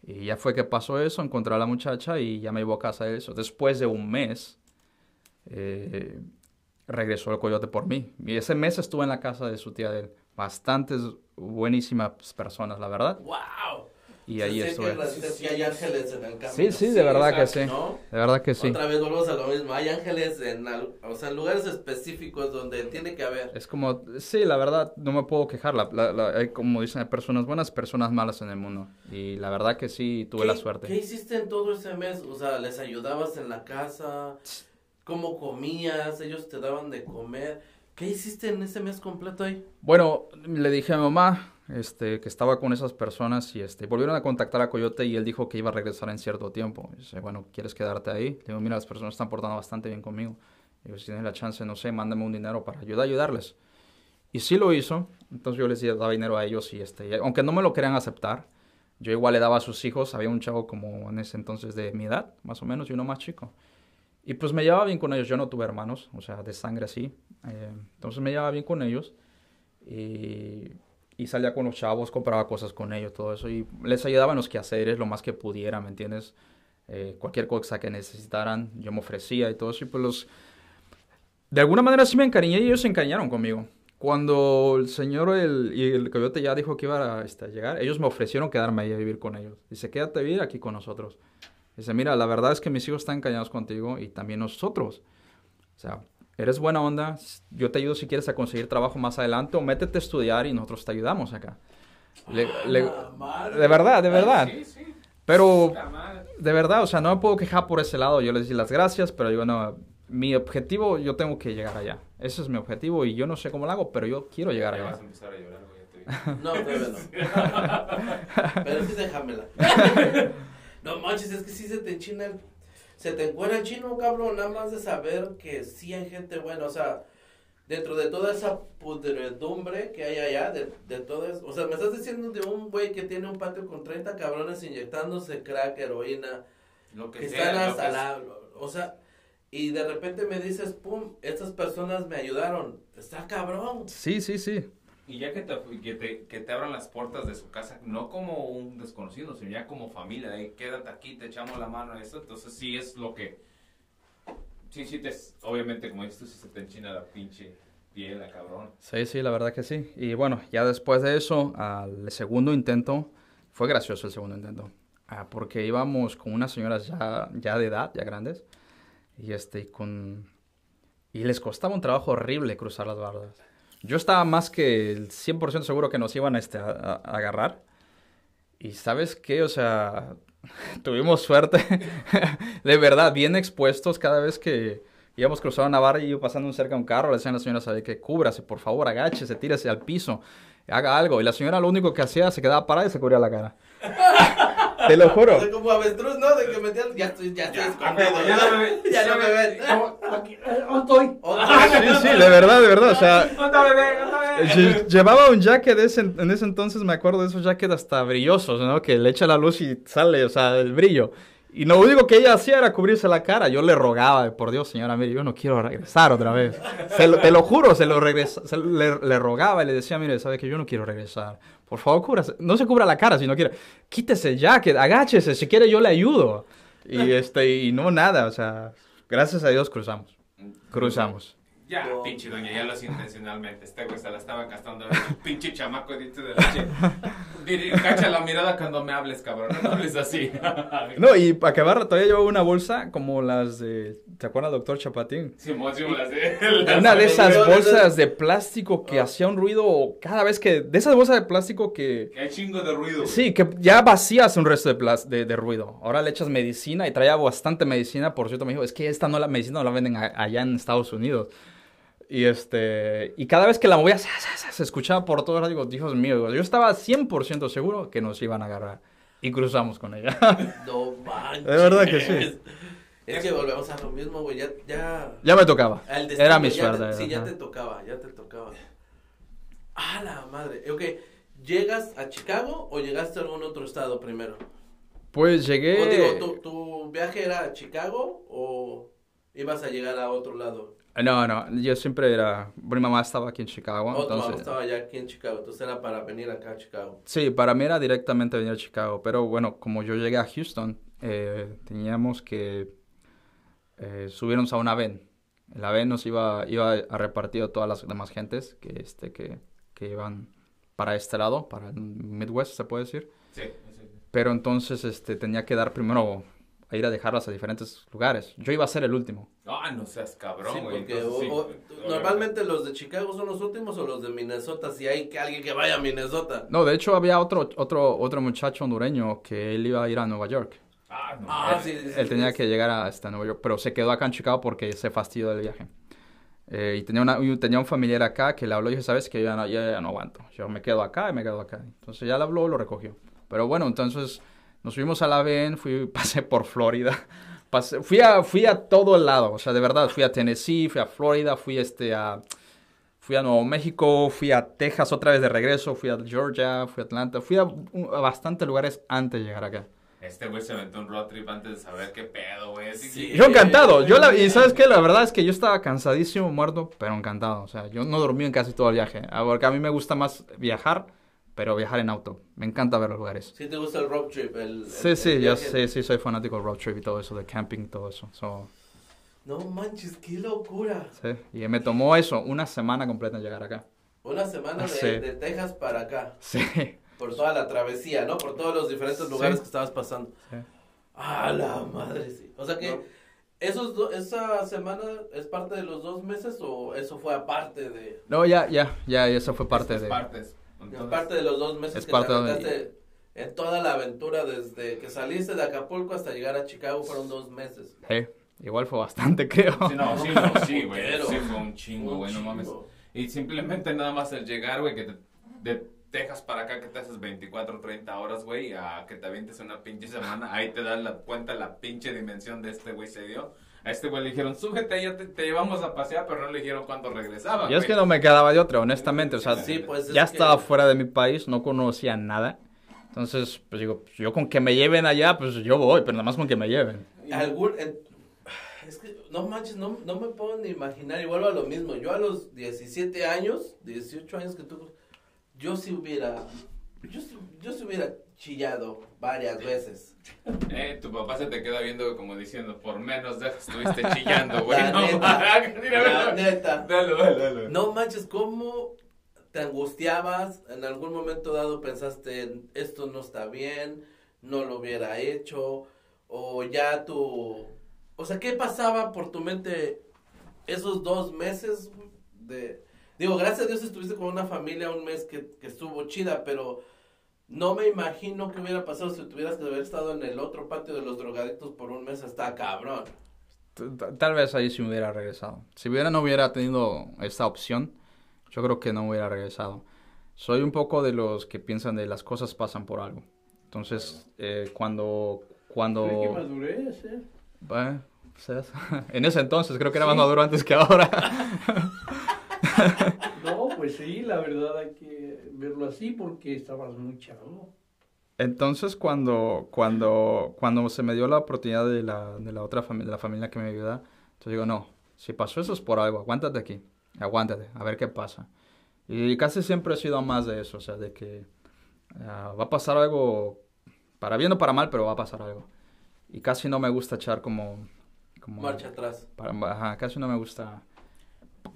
Y ya fue que pasó eso, encontré a la muchacha y ya me llevó a casa de eso. Después de un mes, eh, regresó el coyote por mí. Y ese mes estuve en la casa de su tía de él. Bastantes buenísimas personas, la verdad. ¡Wow! Y ahí estuve. que hay ángeles en el camino. Sí, sí, de verdad que sí. ¿No? De verdad que sí. Otra vez volvemos a lo mismo. Hay ángeles en, o sea, en lugares específicos donde tiene que haber. Es como, sí, la verdad, no me puedo quejar. La, la- la- hay, como dicen, hay personas buenas, personas malas en el mundo. Y la verdad que sí, tuve ¿Qué- la suerte. ¿Qué hiciste en todo ese mes? O sea, ¿les ayudabas en la casa? ¿Cómo comías? ¿Ellos te daban de comer? ¿Qué hiciste en ese mes completo ahí? Bueno, le dije a mi mamá este, que estaba con esas personas y este, volvieron a contactar a Coyote y él dijo que iba a regresar en cierto tiempo. Dice, bueno, ¿quieres quedarte ahí? Le digo, mira, las personas están portando bastante bien conmigo. Digo, si tienes la chance, no sé, mándame un dinero para ayudar, ayudarles. Y sí lo hizo. Entonces yo les daba dinero a ellos y este, y aunque no me lo querían aceptar, yo igual le daba a sus hijos. Había un chavo como en ese entonces de mi edad, más o menos, y uno más chico. Y pues me llevaba bien con ellos. Yo no tuve hermanos, o sea, de sangre así. Eh, entonces me llevaba bien con ellos. Y, y salía con los chavos, compraba cosas con ellos, todo eso. Y les ayudaba en los quehaceres lo más que pudiera, ¿me entiendes? Eh, cualquier cosa que necesitaran, yo me ofrecía y todo eso. Y pues los... De alguna manera sí me encariñé y ellos se encariñaron conmigo. Cuando el señor el, y el coyote ya dijo que iba a, este, llegar, ellos me ofrecieron quedarme ahí a vivir con ellos. Dice, quédate a vivir aquí con nosotros. Dice, mira, la verdad es que mis hijos están engañados contigo y también nosotros. O sea, eres buena onda, yo te ayudo si quieres a conseguir trabajo más adelante o métete a estudiar y nosotros te ayudamos acá. Le- le- Ah, madre. de verdad, de verdad. Sí, sí. Pero, de verdad, o sea, no me puedo quejar por ese lado. Yo les di las gracias, pero digo, no, mi objetivo, yo tengo que llegar allá. Ese es mi objetivo y yo no sé cómo lo hago, pero yo quiero llegar Ya allá. No, todavía no. Pero sí déjamela. No manches, es que sí se te enchina el... Se te encuera el chino, cabrón, nada más de saber que sí hay gente buena, o sea, dentro de toda esa pudredumbre que hay allá, de, de todo eso, o sea, me estás diciendo de un güey que tiene un patio con 30 cabrones inyectándose crack, heroína, Lo que que sea, están lo hasta que la, o sea, y de repente me dices, pum, estas personas me ayudaron, está cabrón. Sí, sí, sí. Y ya que te, que, te, que te abran las puertas de su casa, no como un desconocido, sino ya como familia, de quédate aquí, te echamos la mano, eso, entonces sí es lo que, sí, sí, te, obviamente, como dices tú, se te enchina la pinche piel, la cabrón. Sí, sí, la verdad que sí. Y bueno, ya después de eso, al segundo intento, fue gracioso el segundo intento. Ah, porque íbamos con unas señoras ya, ya de edad, ya grandes, y este, con... Y les costaba un trabajo horrible cruzar las bardas. Yo estaba más que el 100% seguro que nos iban este, a, agarrar. Y sabes qué, o sea, tuvimos suerte. de verdad, bien expuestos cada vez que íbamos cruzando una barra y iba pasando cerca de un carro. Le decían a la señora, ¿sabe qué? Cúbrase, por favor, agáchese, tírese al piso, haga algo. Y la señora lo único que hacía, se quedaba parada y se cubría la cara. Te lo juro. O sea, como avestruz, ¿no? De que metían, ya estoy, ya estoy escondido. ya no me- Ya no me ven. Eh, ¿dónde estoy? Otra Sí, sí, de verdad, de verdad. O sea, ¿Dónde bebé? ¿Dónde lle- llevaba un jacket ese, en ese entonces, me acuerdo de esos jackets hasta brillosos, ¿no? Que le echa la luz y sale, o sea, el brillo. Y lo único que ella hacía era cubrirse la cara. Yo le rogaba, por Dios, señora, mire, yo no quiero regresar otra vez. Se lo- te lo juro, se lo regresa, se le, le rogaba y le decía, mire, sabe que yo no quiero regresar. Por favor, cúbrase. No se cubra la cara si no quiere. Quítese el jacket, agáchese, si quiere yo le ayudo. Y este, y no nada, o sea, gracias a Dios cruzamos. Cruzamos. Ya, No. pinche doña, ya lo hacía intencionalmente. Este güey se la estaba gastando. un pinche chamaco dientes de leche. Cacha la mirada cuando me hables, cabrón. No hables así. No, y para acabar, todavía llevaba una bolsa como las de. ¿Te acuerdas, doctor Chapatín? Simón, Simón, las de- Una de esas bolsas de plástico que hacía un ruido cada vez que. De esas bolsas de plástico que. Que hay chingo de ruido. Sí, que ya vacías un resto de, plas- de, de ruido. Ahora le echas medicina y traía bastante medicina. Por cierto, me dijo, es que esta no la medicina no la venden a- allá en Estados Unidos. Y este. Y cada vez que la movía, se escuchaba por todos lados. Digo, Dios mío, yo estaba 100% seguro que nos iban a agarrar. Y cruzamos con ella. No manches. De verdad que sí. Es que volvemos a lo mismo, güey. Ya, ya. ya me tocaba. destino, Era mi suerte. sí, ya te tocaba, ya te tocaba. Ah, la madre. Ok, ¿llegas a Chicago o llegaste a algún otro estado primero? Pues llegué. O digo, ¿tu, tu viaje era a Chicago o ibas a llegar a otro lado? No, no, yo siempre era. Mi mamá estaba aquí en Chicago. O tu mamá estaba ya aquí en Chicago, entonces era para venir acá a Chicago. Sí, para mí era directamente venir a Chicago. Pero bueno, como yo llegué a Houston, eh, teníamos que eh, subirnos a una van. La van nos iba, iba a repartir a todas las demás gentes que, este, que, que iban para este lado, para el Midwest, se puede decir. Sí, sí. Pero entonces este, tenía que dar primero a ir a dejarlas a diferentes lugares. Yo iba a ser el último. Ah, no seas cabrón, Sí, güey. porque Entonces, sí, o- o- obviamente. normalmente los de Chicago son los últimos o los de Minnesota, si hay que alguien que vaya a Minnesota. No, de hecho había otro, otro, otro muchacho hondureño que él iba a ir a Nueva York. Ah, no. Ah, eh, sí, sí, sí. Él tenía que llegar a hasta Nueva York, pero se quedó acá en Chicago porque se fastidió del viaje. Eh, y tenía, una, tenía un familiar acá que le habló y dije, ¿sabes que Yo ya no, ya, ya no aguanto. Yo me quedo acá y me quedo acá. Entonces ya le habló, lo recogió. Pero bueno, entonces nos fuimos a la VN, fui, pasé por Florida. Pasé, fui, a, fui a todo el lado, o sea, de verdad, fui a Tennessee, fui a Florida, fui este, a, fui a Nuevo México, fui a Texas otra vez de regreso, fui a Georgia, fui a Atlanta, fui a, a bastantes lugares antes de llegar acá. Este güey se aventó un road trip antes de saber qué pedo, güey. Sí. Yo encantado. Yo la, y sabes qué, la verdad es que yo estaba cansadísimo, muerto, pero encantado. O sea, yo no dormí en casi todo el viaje. Ah, Porque a mí me gusta más viajar, pero viajar en auto. Me encanta ver los lugares. Si te gusta el road trip, el... Sí, el- sí, el yo sí, sí, soy fanático del road trip y todo eso, de camping y todo eso. So, No manches, qué locura. sí. Y me tomó eso, una semana completa en llegar acá. Una semana de, Sí. de Texas para acá. Sí. Por toda la travesía, ¿no? Por todos los diferentes Sí. lugares que estabas pasando. Sí. Ah, la madre, sí. O sea que, No. esos do- ¿esa semana es parte de los dos meses o eso fue aparte de... No, ya, ya, ya, eso fue parte Estas de... partes. Entonces, aparte de los dos meses es que parte te de- aventaste en toda la aventura desde que saliste de Acapulco hasta llegar a Chicago fueron dos meses. Sí, igual fue bastante, creo. Sí, no, sí, no, sí, güey. Sí, fue un chingo, Un güey, no mames. Y simplemente nada más el llegar, güey, que te, de Texas para acá, que te haces 24, 30 horas, güey, a que te avientes una pinche semana, ahí te das la cuenta la pinche dimensión de este güey se dio. A este güey le dijeron, súbete, ya te, te llevamos a pasear, pero no le dijeron cuándo regresaba, Y es que no me quedaba de otra, honestamente. O sea, Sí, pues es ya que- estaba fuera de mi país, no conocía nada. Entonces, pues digo, pues, yo con que me lleven allá, pues yo voy, pero nada más con que me lleven. Algún, es que no manches, no, no me puedo ni imaginar, y vuelvo a lo mismo. Yo a los 17 años, 18 años que tú, yo sí hubiera, yo, yo sí hubiera chillado varias veces. Eh, tu papá se te queda viendo como diciendo, por menos de estuviste chillando, güey. La No, neta, mira, la mira. neta. Dale, dale, dale. No manches, ¿cómo te angustiabas? En algún momento dado pensaste, esto no está bien, no lo hubiera hecho, o ya tú... O sea, ¿qué pasaba por tu mente esos dos meses de... Digo, gracias a Dios estuviste con una familia un mes que, que estuvo chida, pero no me imagino qué hubiera pasado si tuvieras que haber estado en el otro patio de los drogadictos por un mes, está cabrón. Tal vez ahí sí me hubiera regresado. Si hubiera no hubiera tenido esta opción, yo creo que no hubiera regresado. Soy un poco de los que piensan de las cosas pasan por algo. Entonces, eh, cuando... cuando qué madurez, ¿eh? Bueno, ¿sabes? en ese entonces creo que era más maduro antes que ahora. No, pues sí, la verdad hay que verlo así porque estabas muy chavo. Entonces, cuando, cuando, cuando se me dio la oportunidad de la, de la otra familia, de la familia que me ayuda, entonces digo, no, si pasó eso es por algo, aguántate aquí, aguántate, a ver qué pasa. Y casi siempre he sido más de eso, o sea, de que ah, va a pasar algo, para bien o para mal, pero va a pasar algo. Y casi no me gusta echar como... como Marcha atrás. para- ajá, casi no me gusta...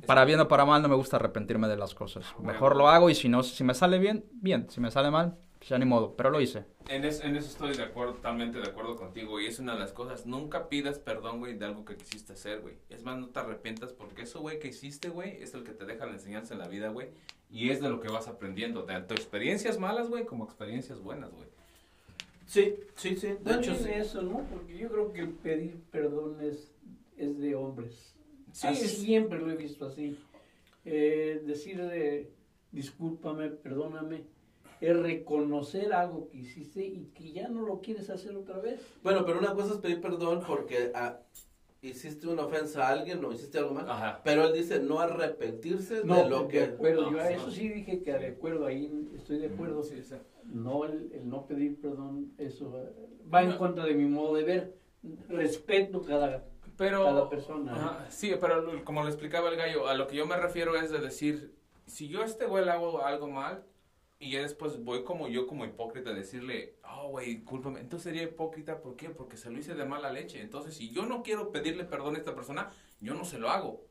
Para bien o para mal, no me gusta arrepentirme de las cosas. Mejor lo hago y si no, si me sale bien, bien. Si me sale mal, pues ya ni modo. Pero lo hice. En, es- en eso estoy de acuerdo, totalmente de acuerdo contigo, y es una de las cosas, nunca pidas perdón, güey, de algo que quisiste hacer, güey. Es más, no te arrepientas porque eso, güey, que hiciste, güey, es el que te deja la enseñanza en la vida, güey, y es de lo que vas aprendiendo, tanto experiencias malas, güey, como experiencias buenas, güey. Sí, sí, sí, de hecho sí. eso, ¿no? Porque yo creo que pedir perdón es, es de hombres. Sí, Así siempre lo he visto así. Eh, decir eh, discúlpame, perdóname, es reconocer algo que hiciste y que ya no lo quieres hacer otra vez. Bueno, pero una cosa es pedir perdón porque ah, hiciste una ofensa a alguien o hiciste algo mal. Ajá. Pero él dice no arrepentirse No, de lo de que... acuerdo. Yo a eso sí dije que de acuerdo, ahí estoy de acuerdo. Sí, sí. No, el, el no pedir perdón, eso va en contra de mi modo de ver. Respeto cada, Pero, cada persona. ¿eh? Ajá, sí, pero lo- como le explicaba el gallo, a lo que yo me refiero es de decir, si yo a este güey le hago algo mal y ya después voy como yo como hipócrita a decirle, oh, güey, cúlpame, entonces sería hipócrita, ¿por qué? Porque se lo hice de mala leche. Entonces, si yo no quiero pedirle perdón a esta persona, yo no se lo hago.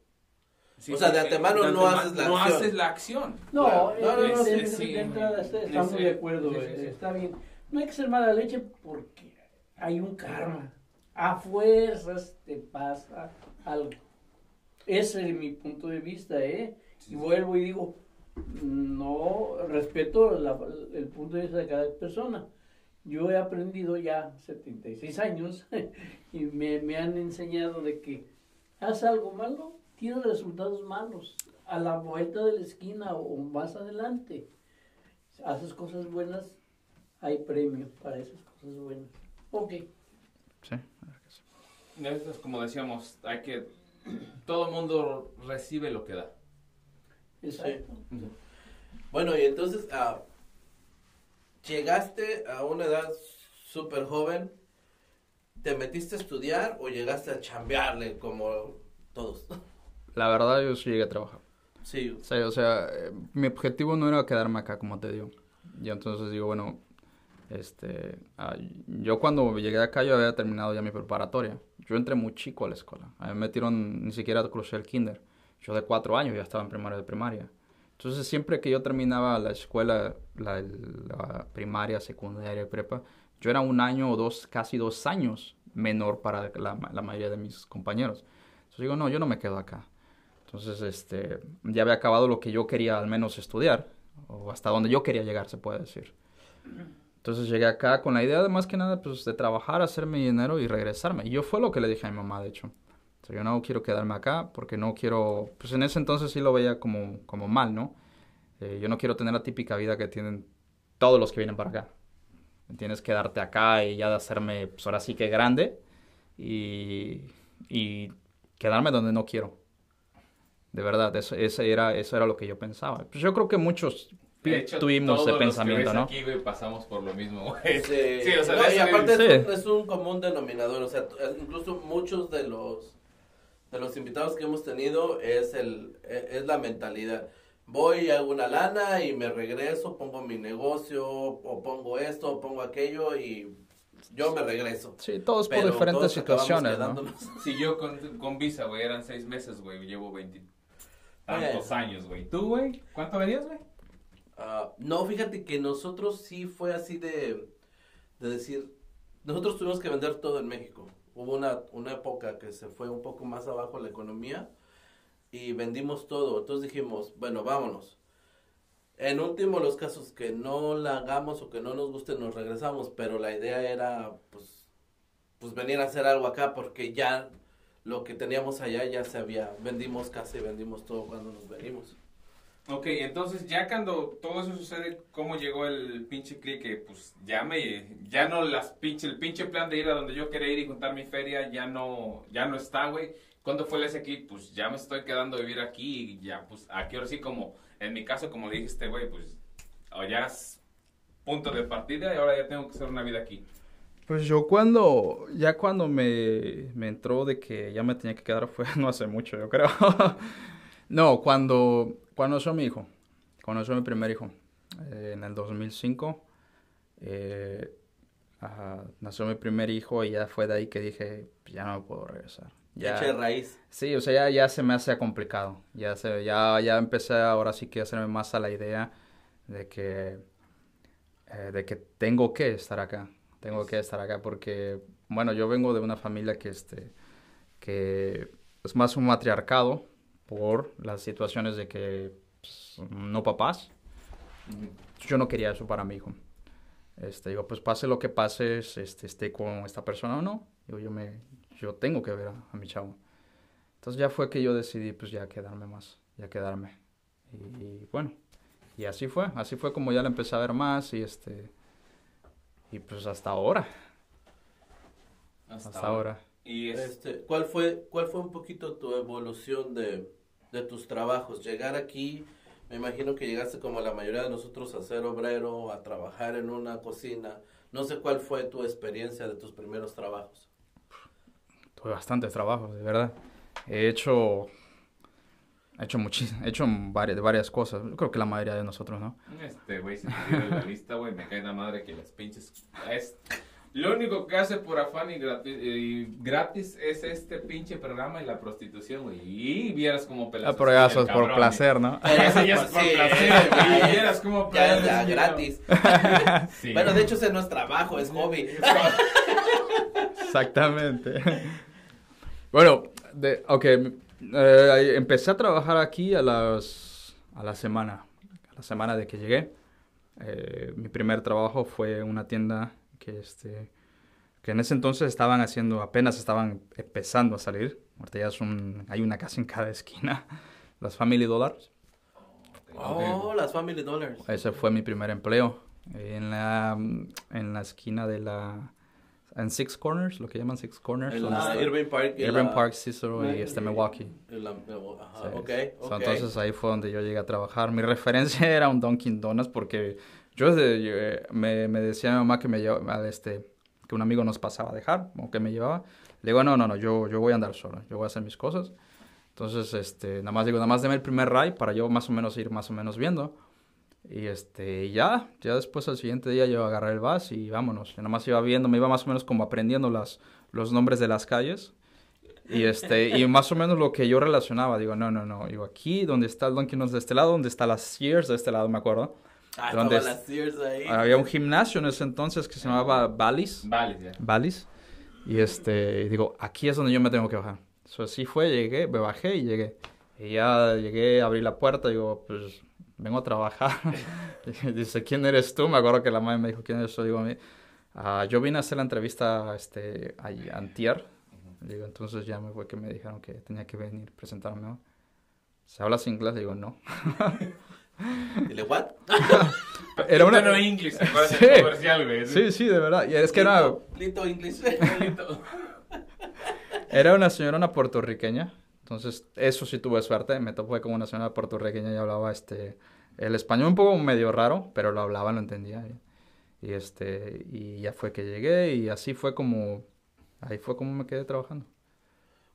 Sí, O sea, de antemano no haces la no acción. haces la acción. No, Claro. No, no, no, de- sí, de- sí. de entrada está- estamos sí. de acuerdo, Sí, sí, sí. está bien. No hay que ser mala leche porque hay un karma. A fuerzas te pasa algo. Ese es mi punto de vista, ¿eh? Y vuelvo y digo, no respeto la- el punto de vista de cada persona. Yo he aprendido ya 76 años y me, me han enseñado de que haz algo malo, tienes resultados malos a la vuelta de la esquina o más adelante. Haces cosas buenas, hay premio para esas cosas buenas. Ok. Sí. Es como decíamos, hay que, todo mundo recibe lo que da. Exacto. Bueno, y entonces ah, llegaste a una edad súper joven, ¿te metiste a estudiar o llegaste a chambearle como todos? La verdad, yo sí llegué a trabajar. Sí, Sí, o sea, eh, mi objetivo no era quedarme acá, como te digo. Y entonces digo, bueno, este, ah, yo cuando llegué acá yo había terminado ya mi preparatoria. Yo entré muy chico a la escuela. A mí me metieron, ni siquiera crucé el kinder. Yo de cuatro años ya estaba en primaria de primaria. Entonces siempre que yo terminaba la escuela, la, la primaria, secundaria y prepa, yo era un año o dos, casi dos años menor para la, la mayoría de mis compañeros. Entonces digo, no, yo no me quedo acá. Entonces, este, ya había acabado lo que yo quería al menos estudiar, o hasta donde yo quería llegar, se puede decir. Entonces llegué acá con la idea de más que nada, pues, de trabajar, hacer mi dinero y regresarme. Y yo fue lo que le dije a mi mamá, de hecho. O sea, yo no quiero quedarme acá porque no quiero, pues en ese entonces sí lo veía como, como mal, ¿no? Eh, yo no quiero tener la típica vida que tienen todos los que vienen para acá. Tienes que quedarte acá y ya de hacerme, pues ahora sí que grande y, y quedarme donde no quiero. De verdad, ese era, eso era lo que yo pensaba. Pues yo creo que muchos De hecho, tuvimos todos los que pensamiento, ves ¿no? Aquí, güey, pasamos por lo mismo, güey. Sí, Sí, o sea, No, y aparte Sí. es, un, es un común denominador, o sea, eh, incluso muchos de los de los invitados que hemos tenido es el e- es la mentalidad. Voy hago una lana y me regreso, pongo mi negocio o pongo esto o pongo aquello y yo me regreso. Sí, todos por diferentes todos situaciones, ¿no? Si yo con, con visa, güey, eran seis meses, güey, llevo veinte tantos Bueno. años, güey. ¿Tú, güey? ¿Cuánto venías, güey? Ah, no, fíjate que nosotros sí fue así de, de decir, nosotros tuvimos que vender todo en México. Hubo una, una época que se fue un poco más abajo la economía y vendimos todo. Entonces dijimos, bueno, vámonos. En último, los casos que no la hagamos o que no nos guste, nos regresamos. Pero la idea era, pues, pues venir a hacer algo acá porque ya lo que teníamos allá ya se había, vendimos casa y vendimos todo cuando nos venimos. Ok, entonces ya cuando todo eso sucede, ¿cómo llegó el pinche clic? Que pues ya me, ya no las pinche, el pinche plan de ir a donde yo quería ir y juntar mi feria ya no, ya no está, güey. ¿Cuándo fue ese clic? Pues ya me estoy quedando a vivir aquí y ya, pues aquí ahora sí como, en mi caso como le dijiste, güey, pues o ya es punto de partida y ahora ya tengo que hacer una vida aquí. Pues yo cuando, ya cuando me, me entró de que ya me tenía que quedar fue no hace mucho, yo creo. no, cuando, cuando nació mi hijo, cuando nació mi primer hijo, eh, en el 2005, eh, ajá, nació mi primer hijo y ya fue de ahí que dije, ya no me puedo regresar. Ya, Eche raíz. Sí, o sea, ya, ya se me hace complicado. Ya, se, ya, ya empecé ahora sí que a hacerme más a la idea de que, eh, de que tengo que estar acá. Tengo que estar acá porque, bueno, yo vengo de una familia que, este, que es más un matriarcado por las situaciones de que pues, no papás. Yo no quería eso para mi hijo. Este, digo, pues pase lo que pase, este, esté con esta persona o no. Digo, yo me, yo tengo que ver a, a mi chavo. Entonces ya fue que yo decidí pues ya quedarme más, ya quedarme. Y, bueno, y así fue, así fue como ya la empecé a ver más y este, y pues hasta ahora, hasta, ahora. Y es, Este, ¿cuál fue, cuál fue un poquito tu evolución de, de tus trabajos? Llegar aquí, me imagino que llegaste como la mayoría de nosotros a ser obrero, a trabajar en una cocina. No sé cuál fue tu experiencia de tus primeros trabajos. Tuve bastantes trabajos, de verdad. He hecho, he hecho he hecho varias, varias cosas. Yo creo que la mayoría de nosotros, ¿no? Este güey, si te la lista, güey, me cae la madre que las pinches. Es, lo único que hace por afán y gratis, y gratis es este pinche programa y la prostitución, güey. Y vieras como pelas. Ah, pero ya eso es por cabrón, placer, ¿no? güey. Ese ya es por Sí, placer, ya güey. es- Y vieras como Ya es pelas la ese gratis. Sí. Bueno, de hecho ese no es trabajo, es hobby. Exactamente. bueno, de, ok, eh, empecé a trabajar aquí a las a la semana, a la semana de que llegué. Eh, mi primer trabajo fue una tienda que este que en ese entonces estaban haciendo, apenas estaban empezando a salir. Ahorita ya es un, hay una casa en cada esquina, las Family Dollars. Oh, las Family Dollars. Ese fue mi primer empleo. En la, en la esquina de la... En Six Corners, lo que llaman Six Corners. En la Irving Park. Irving la- Park, Cicero y este Milwaukee. la- ajá, Sí. ok, So, ok. entonces ahí fue donde yo llegué a trabajar. Mi referencia era un Dunkin' Donuts porque yo desde, eh, me, me decía mi mamá que me llevaba, este, que un amigo nos pasaba a dejar o que me llevaba. Le digo, no, no, no, yo, yo voy a andar solo, yo voy a hacer mis cosas. Entonces, este, nada más digo, nada más deme el primer ride para yo más o menos ir más o menos viendo. Y este, ya, ya después al siguiente día yo agarré el bus y vámonos. Yo nada más iba viendo, me iba más o menos como aprendiendo las, los nombres de las calles. Y este, y más o menos lo que yo relacionaba, digo, no, no, no, digo, aquí donde está el Dunkin' de este lado, donde está las Sears de este lado, me acuerdo. Ah, ¿Dónde estaban es? las Sears ahí. Había un gimnasio en ese entonces que se llamaba Bally's. Vale, ya. Bally's. Y este, digo, aquí es donde yo me tengo que bajar. Eso así fue, llegué, me bajé y llegué. Y ya llegué, abrí la puerta, digo, pues vengo a trabajar. Dice, ¿quién eres tú? Me acuerdo que la madre me dijo, ¿quién eres tú? Digo, a mí, "Ah, yo vine a hacer la entrevista este, ahí, antier. Digo, entonces ya me fue que me dijeron que tenía que venir, presentarme. ¿Se hablas inglés? Digo, no. Dile, ¿what? Era una... Bueno, inglés, parece Sí. comercial, güey. Sí, sí, de verdad. Y es que era, Lito, English. Era una señora, una puertorriqueña. Entonces, eso sí tuve suerte. Me topé con una señora puertorriqueña y hablaba este, El español un poco medio raro, pero lo hablaba, lo entendía. Y, y este, y ya fue que llegué y así fue como, ahí fue como me quedé trabajando.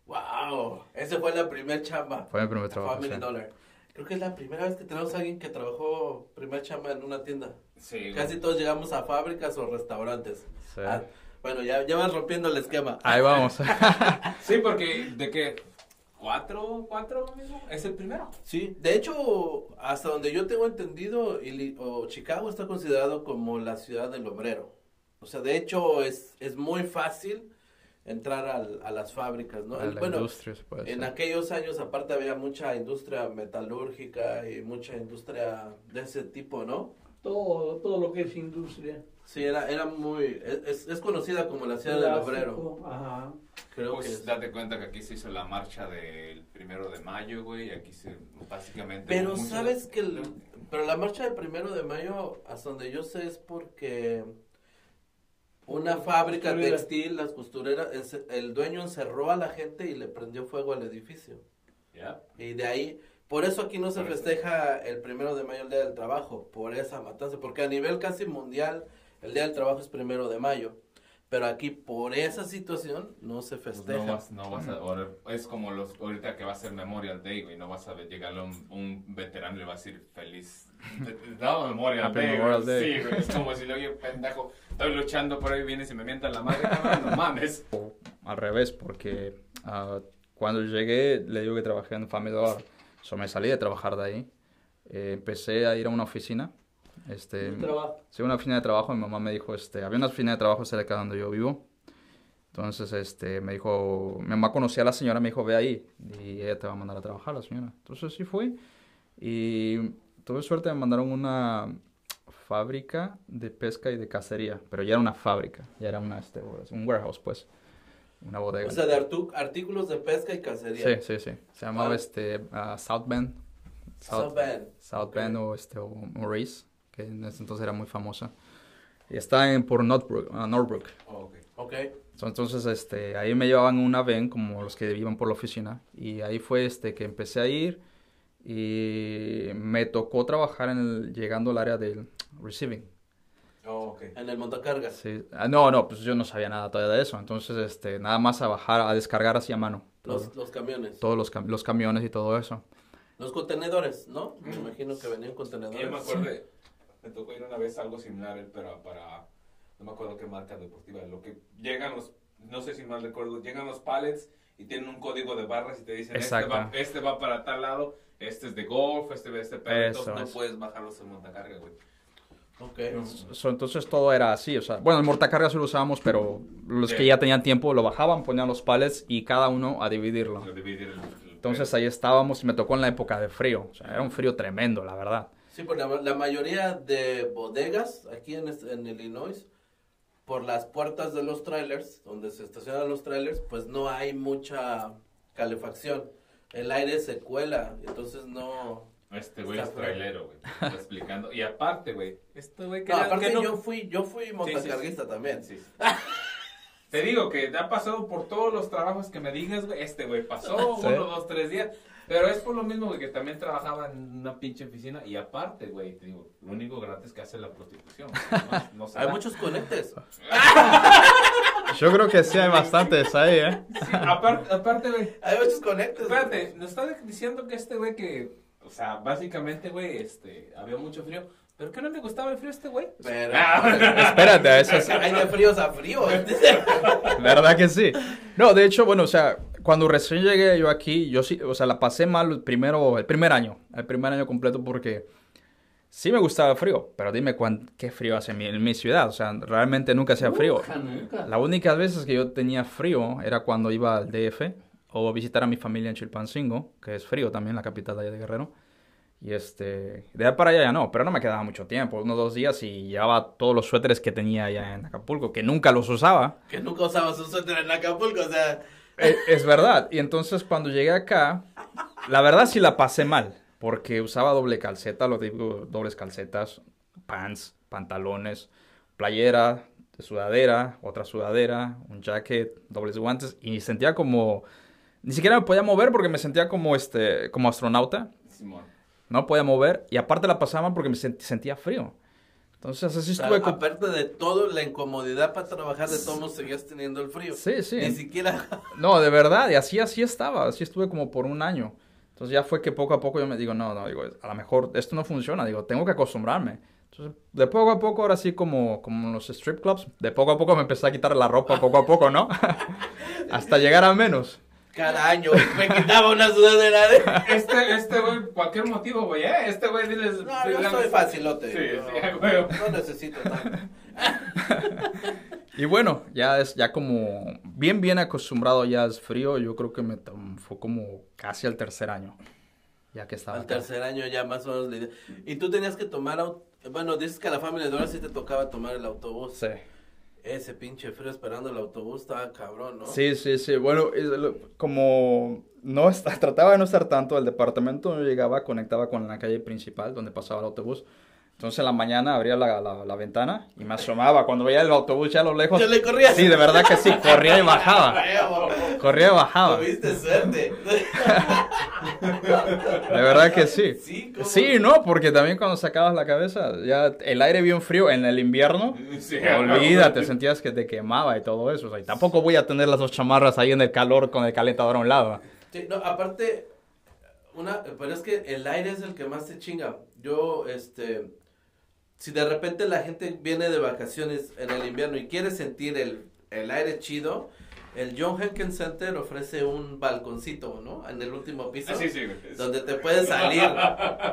Wow, esa fue la primer chamba. Fue mi primer trabajo. Family. Dollar. Creo que es la primera vez que tenemos a alguien que trabajó primer chamba en una tienda. Sí, güey. Casi todos llegamos a fábricas o restaurantes. Sí. Ah, bueno, ya, ya vas rompiendo el esquema. Ahí vamos. Sí, porque de qué cuatro, cuatro amigo? es el primero. Sí, de hecho, hasta donde yo tengo entendido, Ili- o Chicago está considerado como la ciudad del obrero. O sea, de hecho, es, es muy fácil entrar al- a las fábricas, ¿no? A la bueno, industria, se puede en decir. aquellos años, aparte, había mucha industria metalúrgica y mucha industria de ese tipo, ¿no? Todo, todo lo que es industria. Sí, era, era muy... Es, es conocida como la ciudad del obrero. Ajá. Creo que Pues es. date cuenta que aquí se hizo la marcha del primero de mayo, güey, y aquí se básicamente... Pero sabes que el- pero la marcha del primero de mayo, hasta donde yo sé, es porque una fábrica Costurera. textil, las costureras, el dueño encerró a la gente y le prendió fuego al edificio. Y de ahí, por eso aquí no se Por eso. festeja el primero de mayo el Día del Trabajo, por esa matanza, porque a nivel casi mundial el Día del Trabajo es primero de mayo. Pero aquí, por esa situación, no se Pues festeja. no vas, no vas a, es como los, ahorita que va a ser Memorial Day, güey, no vas a ver llegarle a un, un veterano y le va a decir feliz, no, Memorial Happy Day, Memorial güey. Day. sí, güey, es como si le oye, pendejo, estoy luchando por ahí, vienes y me mientas la madre, cabrón, no mames. Al revés, porque ah, cuando llegué, le digo que trabajé en Family Dollar. So, me salí de trabajar de ahí. Eh, empecé a ir a una oficina. Este, Un trabajo. Sí, una oficina de trabajo. Mi mamá me dijo, este, había una oficina de trabajo cerca de donde yo vivo. Entonces, este, me dijo, mi mamá conocía a la señora, me dijo, ve ahí y ella te va a mandar a trabajar, la señora. Entonces, sí fui y tuve suerte, me mandaron una fábrica de pesca y de cacería, pero ya era una fábrica, ya era una, este, un warehouse, pues, una bodega. O sea, de artículos de pesca y cacería. sí, sí, sí. Se llamaba, Ah. este, ah, South Bend. South Bend. South Ok. Bend o, este, o Maurice, que en ese entonces era muy famosa. Y está en, por Northbrook. ah, Northbrook. Ok. Ok. So, Entonces, este, ahí me llevaban una van como los que iban por la oficina. Y ahí fue este, que empecé a ir y me tocó trabajar en el, llegando al área del receiving. Oh, ok. En el montacargas. Sí. Ah, no, no, pues yo no sabía nada todavía de eso. Entonces, este, nada más a bajar, a descargar así a mano. Los, los camiones. Todos los, cam- los camiones y todo eso. Los contenedores, ¿no? Me imagino que venían Yo contenedores. me acuerdo, me tocó ir una vez algo similar, pero para, no me acuerdo qué marca deportiva, lo que llegan los, no sé si mal recuerdo, llegan los pallets y tienen un código de barras y te dicen, este Exacto. va, este va para tal lado, este es de golf, este es de Eso entonces no es. puedes bajarlos en montacarga, güey. Ok. So, entonces todo era así, o sea, bueno, el montacargas lo usábamos, pero los que ya tenían tiempo lo bajaban, ponían los pallets y cada uno a dividirlo. Lo dividir el- el- Entonces ahí estábamos y me tocó en la época de frío, o sea, era un frío tremendo, la verdad. Sí, porque la, la mayoría de bodegas aquí en, este- en Illinois, por las puertas de los trailers, donde se estacionan los trailers, pues no hay mucha calefacción. El aire se cuela, entonces no... Este güey es trailero, güey. Explicando. Y aparte, güey, este güey que No, que aparte no- yo fui, yo fui montacarguista también. Sí. Te digo que ha pasado por todos los trabajos que me digas, güey. Este güey pasó uno, dos, tres días. Pero es por lo mismo, güey, que también trabajaba en una pinche oficina. Y aparte, güey, te digo, lo único gratis que hace la prostitución. No, no Hay muchos conectes. Yo creo que sí hay bastantes ahí, ¿eh? Sí, aparte, aparte, güey. Hay muchos conectes. Espérate, nos está diciendo que este güey que, o sea, básicamente, güey, este, había mucho frío. ¿Pero qué no le gustaba el frío a este güey? Pero... Espérate, a eso sí. Hay de fríos a fríos. ¿Verdad que sí? No, de hecho, bueno, o sea, cuando recién llegué yo aquí, yo sí, o sea, la pasé mal el primero, el primer año, el primer año completo porque sí me gustaba el frío, pero dime cuán, qué frío hace en mi, en mi ciudad, o sea, realmente nunca hacía frío. Nunca, nunca. La única veces que yo tenía frío era cuando iba al DF o visitar a mi familia en Chilpancingo, que es frío también, la capital de allá de Guerrero. Y este, de allá para allá ya no, pero no me quedaba mucho tiempo, unos dos días y llevaba todos los suéteres que tenía allá en Acapulco, que nunca los usaba. que nunca usabas un suéter en Acapulco, o sea... Eh, Es, verdad. Y entonces cuando llegué acá, la verdad sí la pasé mal, porque usaba doble calceta, lo digo, dobles calcetas, pants, pantalones, playera, sudadera, otra sudadera, un jacket, dobles guantes y sentía como ni siquiera me podía mover porque me sentía como este como astronauta. Simón. no podía mover y aparte la pasaba porque me sent- sentía frío. Entonces así O sea, estuve aparte de todo, la incomodidad para trabajar, de todos seguías teniendo el frío. Sí, sí. Ni siquiera... No, de verdad, y así, así estaba, así estuve como por un año. Entonces ya fue que poco a poco yo me digo, no, no, digo, a lo mejor esto no funciona, digo, tengo que acostumbrarme. Entonces, de poco a poco, ahora sí como, como en los strip clubs, de poco a poco me empecé a quitar la ropa, poco a poco, ¿no? Hasta llegar a menos. Cada año me quitaba una sudadera de... Este, este güey, cualquier motivo, güey, ¿eh? Este güey, diles... No, yo soy facilote. Sí, no, sí, huevo. no necesito tanto. Y bueno, ya es ya como bien, bien acostumbrado, ya es frío, yo creo que me fue como casi al tercer año, ya que estaba Al acá. tercer año ya más o menos la idea. Y tú tenías que tomar... Bueno, dices que a la familia de Dora sí te tocaba tomar el autobús. Sí. Ese pinche frío esperando el autobús estaba cabrón, ¿no? Sí, sí, sí. Bueno, como no está, trataba de no estar tanto, el departamento no llegaba, conectaba con la calle principal donde pasaba el autobús. Entonces en la mañana abría la, la, la ventana y me asomaba. Cuando veía el autobús ya a lo lejos. ¿Ya le corrías? Sí, de verdad que sí, corría y bajaba. Corría y bajaba. Tuviste suerte. De verdad que sí. Sí, no, porque también cuando sacabas la cabeza, ya el aire bien frío en el invierno, Sí, olvídate, sentías que te quemaba y todo eso. O sea, y tampoco voy a tener las dos chamarras ahí en el calor con el calentador a un lado. Sí, no, aparte, una, pero es que el aire es el que más te chinga. Yo, este, si de repente la gente viene de vacaciones en el invierno y quiere sentir el, el aire chido, el John Henkin Center ofrece un balconcito, ¿no? En el último piso. Ah, sí, sí. Donde te puedes salir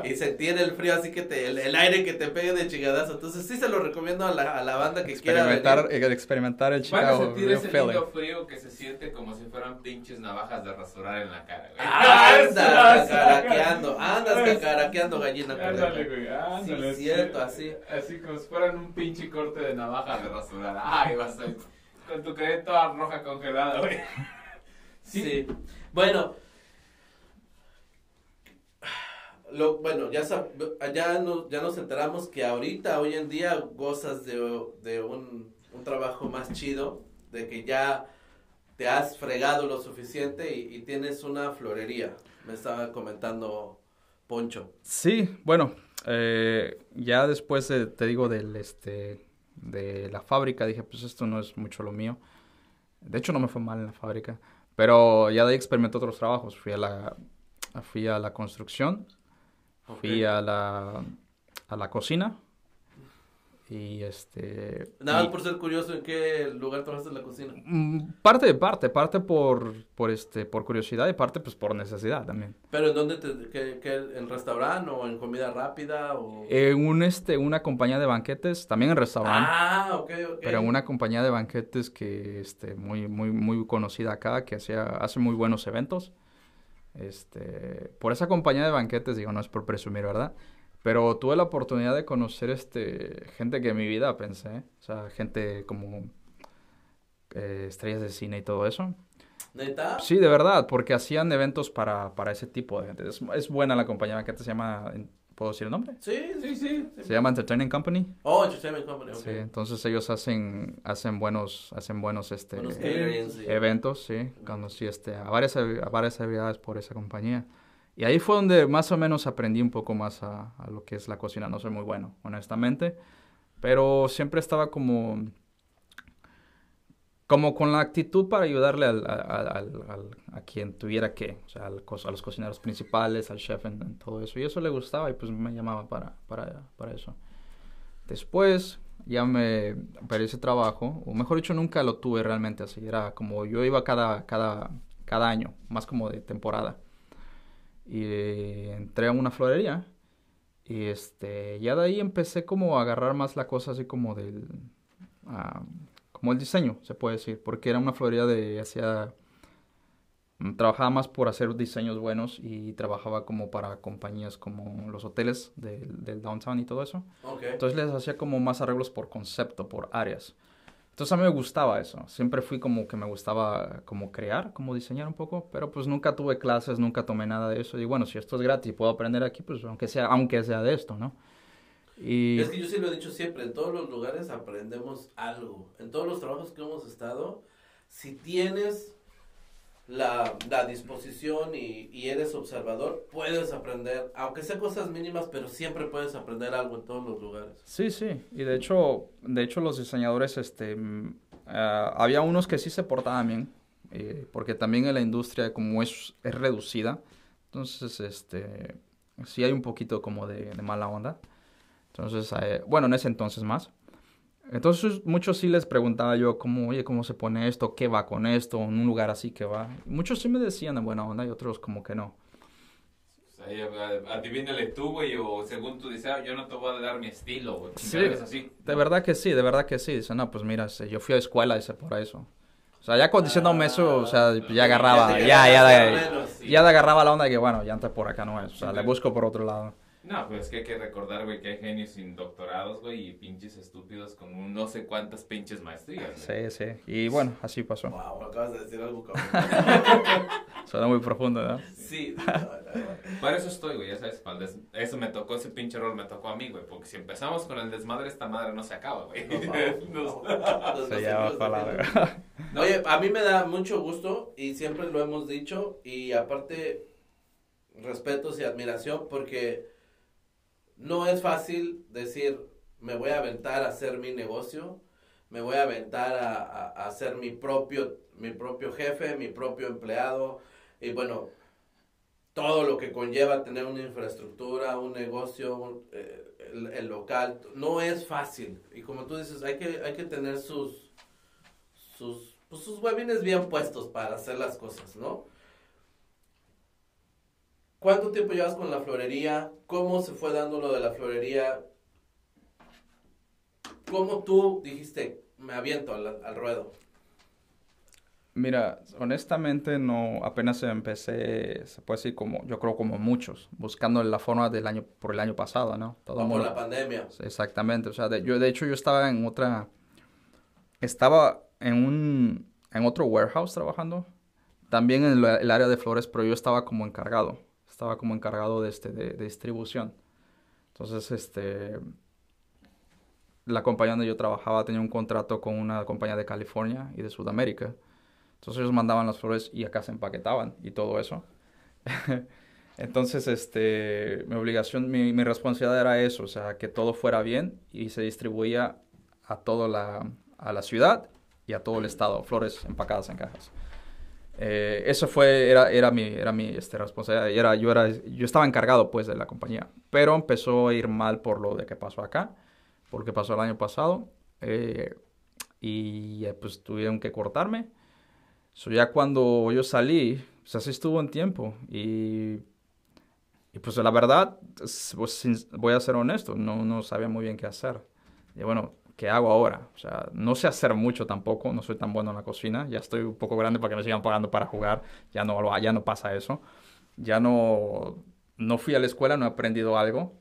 y sentir el frío, así que te, el, el aire que te pegue de chingadazo. Entonces sí se lo recomiendo a la, a la banda que quiera Experimentar, venir. eh, experimentar el Van a Chicago sentir ese lindo frío que se siente como si fueran pinches navajas de rasurar en la cara, güey. Andas cacaraqueando, andas cacaraqueando gallina. Ándale, güey, ándale. Sí, cierto, así. Así como si fueran un pinche corte de navaja de rasurar. Ay, a con tu cara toda roja congelada, güey. Sí. Bueno. Lo, bueno, ya, sab- ya, no- ya nos enteramos que ahorita, hoy en día, gozas de, de un, un trabajo más chido, de que ya te has fregado lo suficiente y, y tienes una florería. Me estaba comentando Poncho. Sí, bueno, eh, ya después de, te digo, del, este, de la fábrica, dije, pues esto no es mucho lo mío. De hecho, no me fue mal en la fábrica, pero ya de ahí experimenté otros trabajos. Fui a la, fui a la construcción, fui a la, a la cocina y este... Nada más por ser curioso, ¿en qué lugar trabajas en la cocina? Mm, Parte de parte, parte por, por, este, por curiosidad y parte pues por necesidad también. ¿Pero en dónde te, qué, qué, en restaurante o en comida rápida o...? En un, este, una compañía de banquetes, también en restaurante. Ah, ok, ok. Pero en una compañía de banquetes que este muy muy muy conocida acá que hacía hace muy buenos eventos. Este, por esa compañía de banquetes digo, no es por presumir, ¿verdad? Pero tuve la oportunidad de conocer este gente que en mi vida pensé, o sea, gente como eh, estrellas de cine y todo eso. ¿Neta? Sí, de verdad, porque hacían eventos para, para ese tipo de gente. Es, es buena la compañía de banquetes, se llama, ¿puedo decir el nombre? Sí, sí, sí. Se llama Entertainment Company. Oh, Entertainment Company, ok. Sí, entonces ellos hacen hacen buenos hacen buenos este Buenos eventos, sí, conocí este a varias a varias celebridades por esa compañía. Y ahí fue donde más o menos aprendí un poco más a, lo que es la cocina. No soy muy bueno, honestamente, pero siempre estaba como como con la actitud para ayudarle al, a quien tuviera que, o sea, a los cocineros principales, al chef en, todo eso. Y eso le gustaba y pues me llamaba para, para, para eso. Después ya me ese trabajo, o mejor dicho, nunca lo tuve realmente así. Era como yo iba cada, cada, cada año, más como de temporada. Y entré a una florería. Y este, ya de ahí empecé como a agarrar más la cosa así como del, ah, como el diseño, se puede decir, porque era una florería de, hacía, mm, trabajaba más por hacer diseños buenos y trabajaba como para compañías como los hoteles del, del downtown y todo eso. Ok. Entonces les hacía como más arreglos por concepto, por áreas. Entonces a mí me gustaba eso. Siempre fui como que me gustaba como crear, como diseñar un poco, pero pues nunca tuve clases, nunca tomé nada de eso. Y bueno, si esto es gratis puedo aprender aquí, pues aunque sea, aunque sea de esto, ¿no? Y Es que yo sí lo he dicho siempre, en todos los lugares aprendemos algo. En todos los trabajos que hemos estado, si tienes la, la disposición y, y eres observador, puedes aprender, aunque sea cosas mínimas, pero siempre puedes aprender algo en todos los lugares. Sí, sí. Y de hecho, de hecho los diseñadores, este, ah, había unos que sí se portaban bien, eh, porque también en la industria como es, es reducida, entonces, este, sí hay un poquito como de, de mala onda. Entonces, eh, bueno, en ese entonces más. Entonces, muchos sí les preguntaba yo, cómo, oye, ¿cómo se pone esto? ¿Qué va con esto? En un lugar así que va. Muchos sí me decían de buena onda y otros como que no. Ya, adivínale tú, güey, o según dices, ah, yo no te voy a dar mi estilo, güey. Sí, así. de verdad que sí, de verdad que sí. Dice, no, pues mira, este, yo fui a escuela, dice, por eso. O sea, ya con diciéndome eso, o sea, ya agarraba, ya, ya, o menos, sí. ya agarraba la onda de que, bueno, ya antes por acá no es. O sea, le busco por otro lado. No, pues es que hay que recordar, güey, que hay genios sin doctorados, güey, y pinches estúpidos con un no sé cuántas pinches maestrías. güey. Sí, sí. Y bueno, así pasó. Wow, acabas de decir algo cabrón. Suena muy profundo, ¿no? Sí. Para eso estoy, güey, ya sabes, para el des- eso me tocó, ese pinche rol me tocó a mí, güey, porque si empezamos con el desmadre, esta madre no se acaba, güey. Se llama palabra. Oye, a mí me da mucho gusto y siempre lo hemos dicho y aparte respetos y admiración porque no es fácil decir me voy a aventar a hacer mi negocio, me voy a aventar a, a, ser mi propio, mi propio jefe, mi propio empleado y bueno, todo lo que conlleva tener una infraestructura, un negocio, eh, el, local, no es fácil y como tú dices, hay que, hay que tener sus sus, pues, sus huevines bien puestos para hacer las cosas, ¿no? ¿Cuánto tiempo llevas con la florería? ¿Cómo se fue dando lo de la florería? ¿Cómo tú dijiste, me aviento al, al ruedo? Mira, honestamente no, apenas empecé, se puede decir como, yo creo como muchos, buscando la forma del año, por el año pasado, ¿no? Todo el O por mundo- la pandemia. Exactamente, o sea, de, yo de hecho yo estaba en otra, estaba en un, en otro warehouse trabajando, también en el, el área de flores, pero yo estaba como encargado, estaba como encargado de, este, de, distribución. Entonces, este, la compañía donde yo trabajaba tenía un contrato con una compañía de California y de Sudamérica. Entonces ellos mandaban las flores y acá se empaquetaban y todo eso. Entonces, este, mi obligación, mi, mi responsabilidad era eso, o sea, que todo fuera bien y se distribuía a toda la, a la ciudad y a todo el estado, flores empacadas en cajas. Eh, eso fue, era, era mi, era mi este, responsabilidad, era, yo, era, yo estaba encargado pues de la compañía, pero empezó a ir mal por lo de que pasó acá, porque pasó el año pasado, eh, y eh, pues tuvieron que cortarme. So, ya cuando yo salí, pues así estuvo un tiempo, y y pues la verdad, pues, voy a ser honesto, no, no sabía muy bien qué hacer. Y bueno, ¿qué hago ahora? O sea, no sé hacer mucho tampoco, no soy tan bueno en la cocina, ya estoy un poco grande para que me sigan pagando para jugar, ya no, ya no pasa eso. Ya no, no fui a la escuela, no he aprendido algo.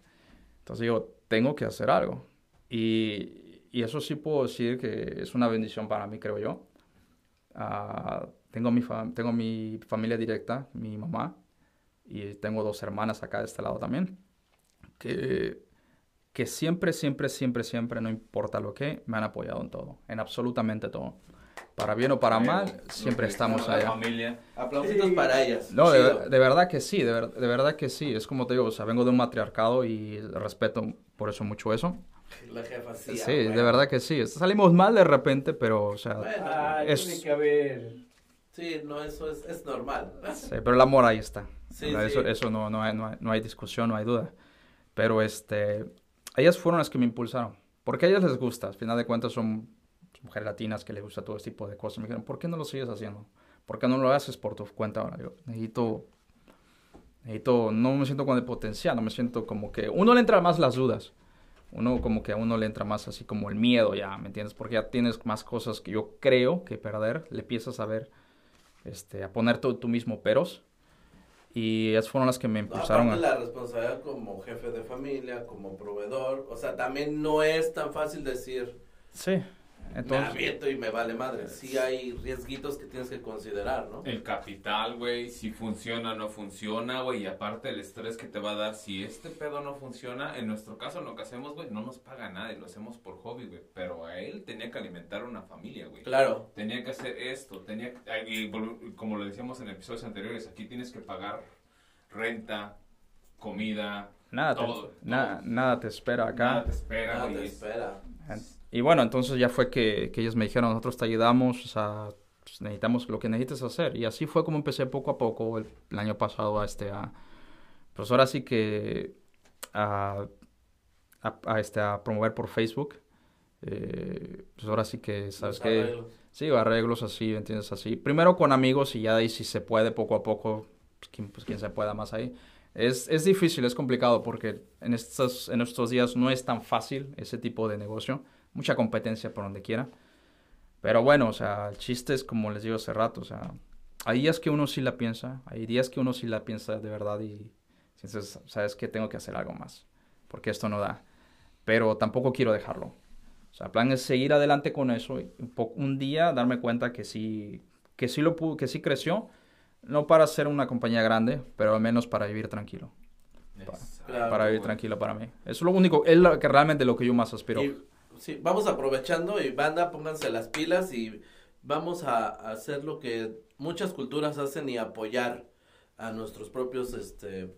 Entonces digo, tengo que hacer algo. Y, y eso sí puedo decir que es una bendición para mí, creo yo. Ah, tengo, mi tengo mi familia directa, mi mamá, y tengo dos hermanas acá de este lado también, que, que siempre, siempre, siempre, siempre, no importa lo que, me han apoyado en todo, en absolutamente todo. Para bien o para mal, siempre estamos allá. familia. Aplausitos para ellas. No, de, de verdad que sí, de, ver- de verdad que sí. Es como te digo, o sea, vengo de un matriarcado y respeto por eso mucho eso. La jefa sí. Sí, ah, de bueno. verdad que sí. Salimos mal de repente, pero, o sea, Bueno, Ah, Es- tiene que haber. sí, no, eso es, es normal. sí, pero el amor ahí está. Sí, sí. Eso, eso no, no, hay, no, hay, no hay discusión, no hay duda. Pero este, ellas fueron las que me impulsaron. Porque a ellas les gusta. Al final de cuentas son mujeres latinas que les gusta todo este tipo de cosas. Me dijeron, ¿por qué no lo sigues haciendo? ¿Por qué no lo haces por tu cuenta ahora? Yo necesito, necesito, no me siento con el potencial, no me siento como que, uno le entra más las dudas. Uno como que a uno le entra más así como el miedo ya, ¿me entiendes? Porque ya tienes más cosas que yo creo que perder. Le empiezas a ver, este, a poner tú, tú mismo peros. Y esas fueron las que me impulsaron aparte a... la responsabilidad como jefe de familia, como proveedor, o sea, también no es tan fácil decir, Sí. Me Entonces, aviento y me vale madre. Sí hay riesguitos que tienes que considerar, ¿no? El capital, güey, si funciona o no funciona, güey, y aparte el estrés que te va a dar si este pedo no funciona, en nuestro caso lo que hacemos, güey, no nos paga nada y lo hacemos por hobby, güey, pero a él tenía que alimentar una familia, güey. Claro. Tenía que hacer esto, tenía que- y vol- como lo decíamos en episodios anteriores, aquí tienes que pagar renta, comida, nada, te, todo, na- todo. nada te espera acá. Nada te espera, Nada te espera. Y bueno, entonces ya fue que, que ellos me dijeron, nosotros te ayudamos, o sea, pues, necesitamos lo que necesites hacer. Y así fue como empecé poco a poco el, el año pasado a este, a, pues ahora sí que a, a, a, este, a promover por Facebook. Eh, pues ahora sí que, ¿sabes qué? Sí, arreglos así, ¿entiendes? Así. Primero con amigos y ya de ahí si se puede poco a poco, pues quien, pues, quien se pueda más ahí. Es, es difícil, es complicado porque en estos, en estos días no es tan fácil ese tipo de negocio. Mucha competencia por donde quiera. Pero bueno, o sea, el chiste es como les digo hace rato, o sea, hay días que uno sí la piensa, hay días que uno sí la piensa de verdad y entonces, sabes que tengo que hacer algo más, porque esto no da. Pero tampoco quiero dejarlo. O sea, el plan es seguir adelante con eso y un, día darme cuenta que sí, que sí lo pudo, que sí creció, no para ser una compañía grande, pero al menos para vivir tranquilo, Claro, para vivir tranquilo para mí. Eso es lo único, es lo que realmente lo que yo más aspiro. Y, sí, vamos aprovechando y banda, pónganse las pilas y vamos a, hacer lo que muchas culturas hacen y apoyar a nuestros propios este,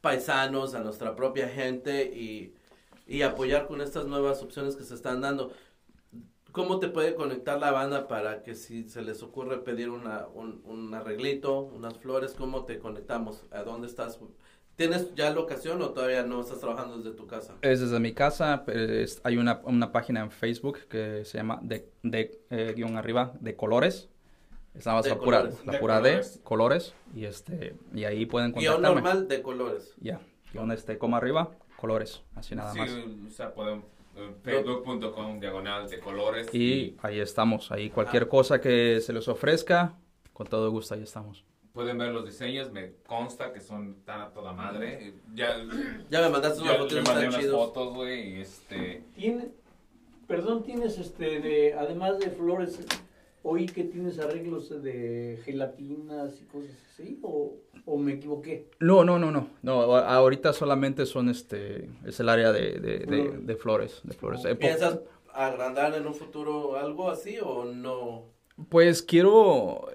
paisanos, a nuestra propia gente y, y apoyar con estas nuevas opciones que se están dando. ¿Cómo te puede conectar la banda para que si se les ocurre pedir una, un, un arreglito, unas flores, cómo te conectamos? ¿A dónde estás? ¿Tienes ya locación o todavía no estás trabajando desde tu casa? Es desde mi casa, es- hay una, una página en Facebook que se llama de, de eh, guion arriba, de colores. Es nada más De la pura, colores. la De pura colores. D, colores, y este, y ahí pueden Guión contactarme. normal de colores. Ya, guion este, coma arriba, colores, así nada Sí, más. o sea, podemos, eh, facebook.com diagonal de colores. Y ahí estamos, ahí cualquier cosa que se les ofrezca, con todo gusto ahí estamos. Pueden ver los diseños, me consta que son tan a toda madre. Ya, Ya me mandaste unas fotos, mandé unas chidos. fotos, güey, y este... Tiene, perdón, tienes este, de, además de flores, oí que tienes arreglos de gelatinas y cosas así, o, o me equivoqué. No, no, no, no, no, ahorita solamente son este, es el área de, de, de- Flores. de flores, de flores. Eh, ¿Piensas agrandar en un futuro algo así o no? Pues quiero,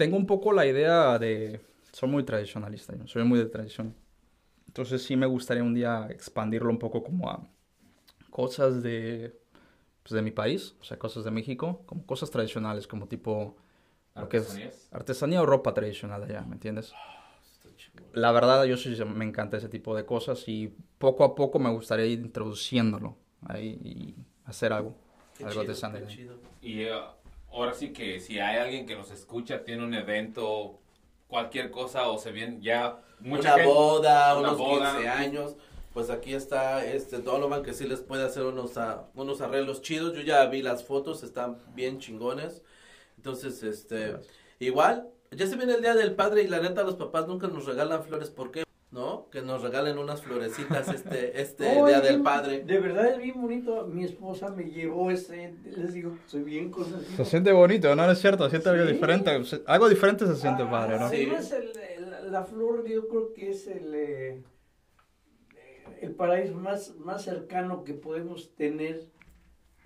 tengo un poco la idea de, soy muy tradicionalista, yo soy muy de tradición. Entonces sí me gustaría un día expandirlo un poco como a cosas de, pues de mi país, o sea, cosas de México, como cosas tradicionales, como tipo artesanías. artesanía o ropa tradicional allá, ¿me entiendes? Chingón. La verdad, yo sí me encanta ese tipo de cosas y poco a poco me gustaría ir introduciéndolo ahí y hacer algo, Qué algo chido, artesanal. Y eh, ahora sí que si hay alguien que nos escucha, tiene un evento, cualquier cosa, o se viene ya mucha Una gente- boda, una unos boda. 15 años. Pues aquí está este Donovan que sí les puede hacer unos, ah, unos arreglos chidos. Yo ya vi las fotos, están bien chingones. Entonces, este, igual, ya se viene el Día del Padre y la neta los papás nunca nos regalan flores. ¿Por qué? ¿No? Que nos regalen unas florecitas este, este Oh, Día del Padre. De verdad es bien bonito. Mi esposa me llevó ese. Les digo, soy bien consentido. Se siente bonito, ¿no? Es cierto, se siente algo diferente. se- Algo diferente se siente Ah, padre, ¿no? sí. Además, el- el- la flor, yo creo que es el, eh, el paraíso más, más cercano que podemos tener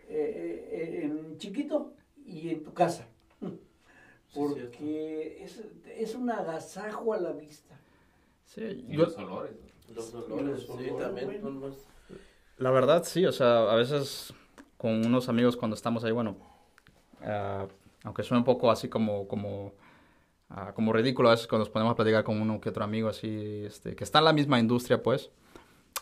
eh, eh, en chiquito y en tu casa. Sí, Porque es, es un agasajo a la vista. Sí, Y yo- los olores. Los olores, sí, también. son más- la verdad sí, o sea, a veces con unos amigos cuando estamos ahí, bueno, ah, aunque suene un poco así como, como, ah, como ridículo a veces cuando nos ponemos a platicar con uno que otro amigo así, este, que está en la misma industria, pues,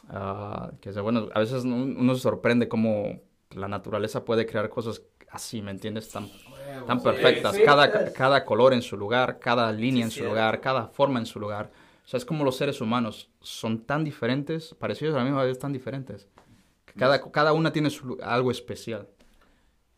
ah, que bueno, a veces uno se sorprende cómo la naturaleza puede crear cosas así, ¿me entiendes? Tan, tan perfectas, cada, cada color en su lugar, cada línea en su lugar, cada forma en su lugar. O sea, es como los seres humanos son tan diferentes, parecidos a la misma vez tan diferentes. que Cada, cada una tiene su, algo especial.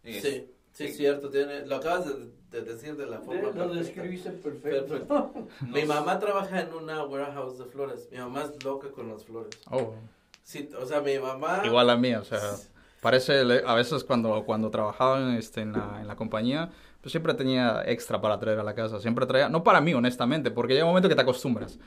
Es- Sí, sí, cierto. Tiene, lo acabas de, de decir de la De- forma lo perfecta. describiste perfecto. Perfecto. Mi mamá trabaja en una warehouse de flores. Mi mamá es loca con las flores. Oh, Sí, o sea, mi mamá. igual a mí, o sea, Parece, a veces cuando, cuando trabajaba en, este, en, la, en la compañía, siempre tenía extra para traer a la casa. Siempre traía, no para mí, honestamente, porque llega un momento que te acostumbras.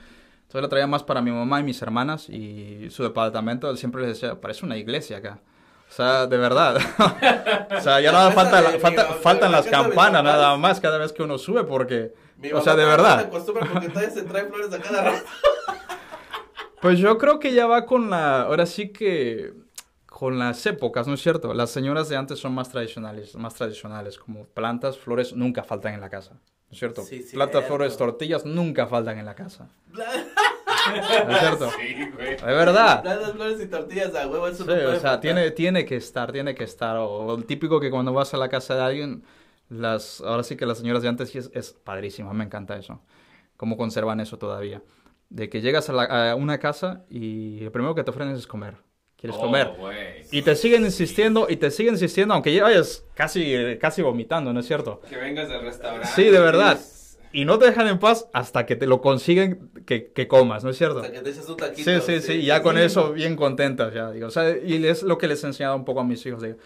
Entonces lo traía más para mi mamá y mis hermanas y su departamento siempre les decía, parece una iglesia acá. O sea, de verdad. o sea, ya nada falta, la- falta, faltan la las campanas nada más cada vez que uno sube porque... O sea, de verdad. porque todavía se trae flores a cada rato. Pues yo creo que ya va con la, ahora sí que con las épocas, ¿no es cierto? Las señoras de antes son más tradicionales, más tradicionales, como plantas, flores nunca faltan en la casa, ¿no es cierto? Sí, cierto. Plantas, flores, tortillas nunca faltan en la casa, ¿no es cierto? Sí, güey. Es verdad. Plantas, flores y tortillas a huevo, eso Sí, no puede o sea, faltar. tiene, tiene que estar, tiene que estar. O el típico que cuando vas a la casa de alguien, las, ahora sí que las señoras de antes sí es, es padrísimo, me encanta eso. Cómo conservan eso todavía. De que llegas a, la- a una casa y lo primero que te ofrecen es comer. ¿Quieres Oh, comer? güey. Y te siguen insistiendo y te siguen insistiendo, aunque ya vayas casi, casi vomitando, ¿no es cierto? Que vengas del restaurante. Sí, de verdad. y- no te dejan en paz hasta que te lo consiguen que, que comas, ¿no es cierto? Hasta que te echas un taquito. Sí, sí, sí, y ya con eso bien contentas, ya, digo, o sea, y es lo que les he enseñado un poco a mis hijos, digo,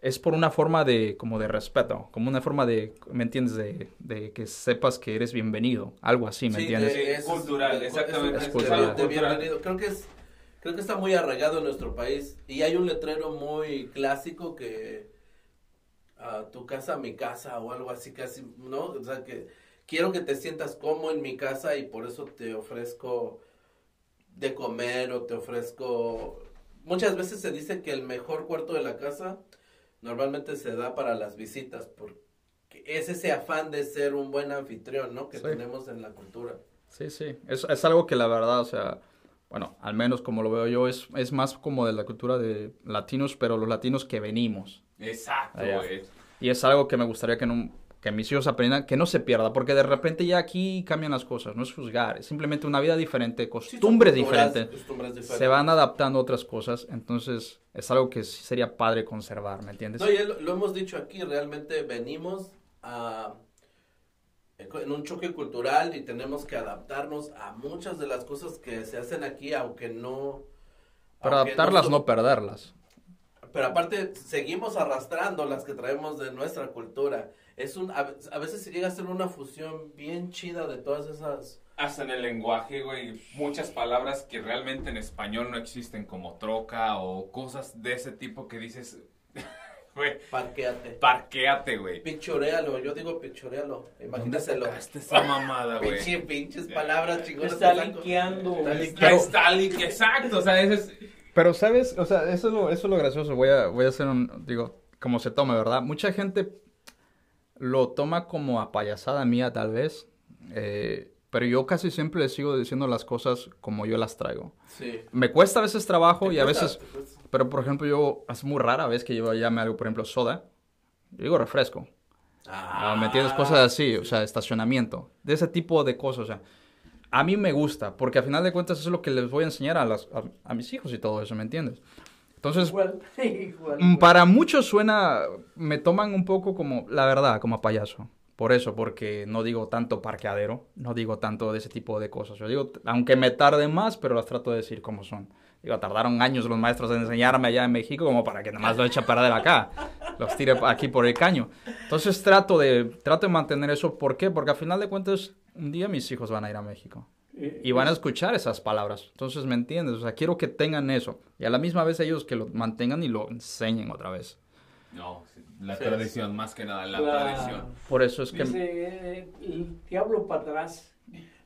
es por una forma de, como de respeto, como una forma de, ¿me entiendes? De, de que sepas que eres bienvenido, algo así, ¿me Sí, entiendes? de- Sí, eso cultural, es- exactamente, es- es es cultural. de bienvenido. Creo que es, creo que está muy arraigado en nuestro país y hay un letrero muy clásico que a tu casa, mi casa o algo así casi, ¿no? O sea que quiero que te sientas como en mi casa y por eso te ofrezco de comer o te ofrezco. Muchas veces se dice que el mejor cuarto de la casa normalmente se da para las visitas porque es ese afán de ser un buen anfitrión, ¿no? Que Sí. tenemos en la cultura. Sí, sí, es, es algo que la verdad, o sea, bueno, al menos como lo veo yo, es, es más como de la cultura de latinos, pero los latinos que venimos. Exacto, güey. Y es algo que me gustaría que, no, que mis hijos aprendan, que no se pierda, porque de repente ya aquí cambian las cosas, no es juzgar, es simplemente una vida diferente, Sí, costumbres diferentes. costumbres diferentes. Se van adaptando a otras cosas, entonces es algo que sí sería padre conservar, ¿me entiendes? No, lo, lo hemos dicho aquí, realmente venimos a en un choque cultural y tenemos que adaptarnos a muchas de las cosas que se hacen aquí, aunque no... Para aunque adaptarlas, so- no perderlas. Pero aparte, seguimos arrastrando las que traemos de nuestra cultura. Es un, a, a veces se llega a ser una fusión bien chida de todas esas... Hasta en el lenguaje, güey, muchas palabras que realmente en español no existen, como troca o cosas de ese tipo que dices, güey, Parqueate. parquéate, güey. Pichorealo, yo digo pichorealo. ¿Dónde Imagínatelo. sacaste esa mamada, güey? Pinche, pinches palabras chingonas. Está liqueando. Está Está liqueando. está li- exacto, o sea, ese es... Pero, ¿sabes? O sea, eso es lo, eso es lo gracioso. Voy a, voy a hacer un, digo, como se tome, ¿verdad? Mucha gente lo toma como a payasada mía, tal vez. eh, pero yo casi siempre le sigo diciendo las cosas como yo las traigo. Sí. Me cuesta a veces trabajo y a veces... Pero, por ejemplo, yo... Es muy rara vez que yo llame algo, por ejemplo, soda. Yo digo refresco. Ah, ¿Me entiendes? Cosas así, o sea, estacionamiento. De ese tipo de cosas, o sea. A mí me gusta, porque al final de cuentas eso es lo que les voy a enseñar a, las, a, a mis hijos y todo eso, ¿me entiendes? Entonces, Igual, igual. mm, para muchos suena, me toman un poco como, la verdad, como a payaso. Por eso, porque no digo tanto parqueadero, no digo tanto de ese tipo de cosas. Yo digo, aunque me tarde más, pero las trato de decir como son. Digo, tardaron años los maestros en enseñarme allá en México como para que nada más lo eche a perder acá. Los tire aquí por el caño. Entonces trato de, trato de mantener eso. ¿Por qué? Porque al final de cuentas, un día mis hijos van a ir a México. Eh, Y van a escuchar esas palabras. Entonces, ¿me entiendes? O sea, quiero que tengan eso. Y a la misma vez ellos que lo mantengan y lo enseñen otra vez. No, la Sí. tradición, más que nada, la claro. tradición. Por eso es que... Dice, eh, el- te hablo para atrás.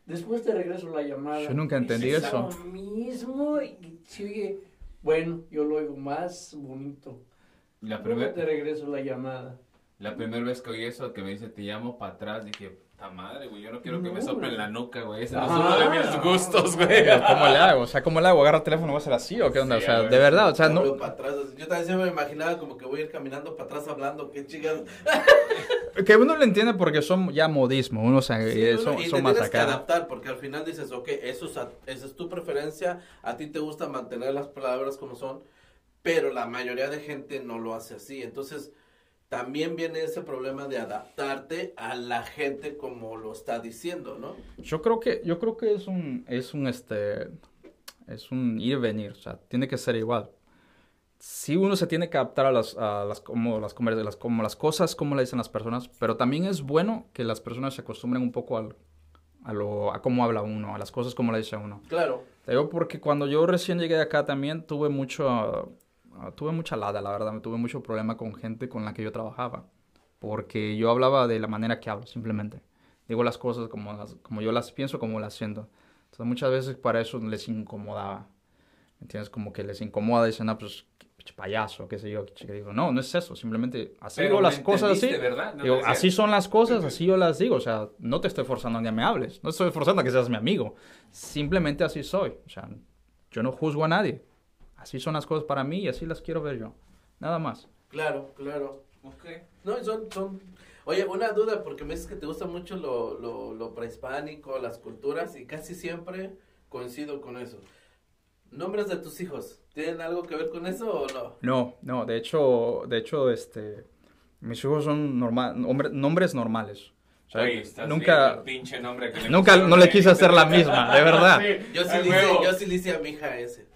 Después te regreso la llamada. Yo nunca entendí Es eso. Lo mismo y sigue. Bueno, yo lo oigo más bonito. La Luego primera te regreso la llamada. la primer vez que oí eso, que me dice, te llamo para atrás, dije, ta madre, güey, yo no quiero que me No, soplen güey. la nuca, güey. Ese no es Ah. uno de mis gustos, güey. ¿Cómo le hago? O sea, ¿cómo le hago? ¿Agarra el teléfono y va a ser así o qué onda? Sí, o sea, güey. de verdad, o sea, no... para atrás. Yo también me imaginaba como que voy a ir caminando para atrás hablando, qué chingados. Que uno lo entiende porque son ya modismo, uno, o sea, Sí, eh, uno- son, y son te más tienes que acá. adaptar porque al final dices, ok, eso es, a- esa es tu preferencia, a ti te gusta mantener las palabras como son, pero la mayoría de gente no lo hace así. Entonces, también viene ese problema de adaptarte a la gente como lo está diciendo, ¿no? Yo creo que, yo creo que es un, es un, este, es un ir venir, o sea, tiene que ser igual. Sí uno se tiene que adaptar a las, a las, como, las, como las cosas, como le dicen las personas, pero también es bueno que las personas se acostumbren un poco al, a, lo, a cómo habla uno, a las cosas como le dice uno. Claro. Te digo porque cuando yo recién llegué acá también tuve mucho, ah, tuve mucha lada, la verdad, tuve mucho problema con gente con la que yo trabajaba, porque yo hablaba de la manera que hablo, simplemente. Digo las cosas como, las- como yo las pienso, como las siento. Entonces muchas veces para eso les incomodaba. ¿Me entiendes? Como que les incomoda, dicen, ah, pues, payaso, qué sé yo. Que digo, no, no es eso, simplemente así digo las cosas así. ¿verdad? No Digo, te así son las cosas, así yo las digo. O sea, no te estoy forzando a que me hables. No estoy forzando a que seas mi amigo. Simplemente así soy. O sea, yo no juzgo a nadie. Así son las cosas para mí y así las quiero ver yo. Nada más. Claro, claro. Ok. No, son, son... Oye, una duda, porque me dices que te gusta mucho lo, lo, lo prehispánico, las culturas, y casi siempre coincido con eso. ¿Nombres de tus hijos tienen algo que ver con eso o no? No, no, de hecho, de hecho, este, mis hijos son normal, hombre- nombres normales. O sea, Oye, estás viendo nunca, el pinche nombre que le nunca, no le quise hacer la misma, de verdad. Sí, Yo sí, le hice, yo sí le hice a mi hija ese.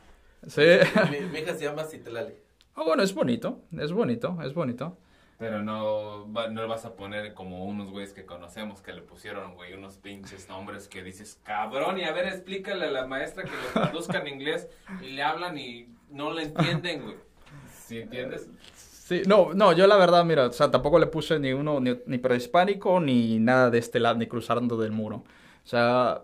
Sí. Mi, mi hija se llama Citlali. Ah, bueno, es bonito, es bonito, es bonito. Pero no, va- no le vas a poner como unos güeyes que conocemos que le pusieron, güey, unos pinches nombres que dices, cabrón, y a ver, explícale a la maestra que lo traduzca en inglés y le hablan y no le entienden, güey. ¿Sí entiendes? Sí, no, no, yo la verdad, mira, o sea, tampoco le puse ni uno, ni, ni prehispánico, ni nada de este lado, ni cruzando del muro. O sea,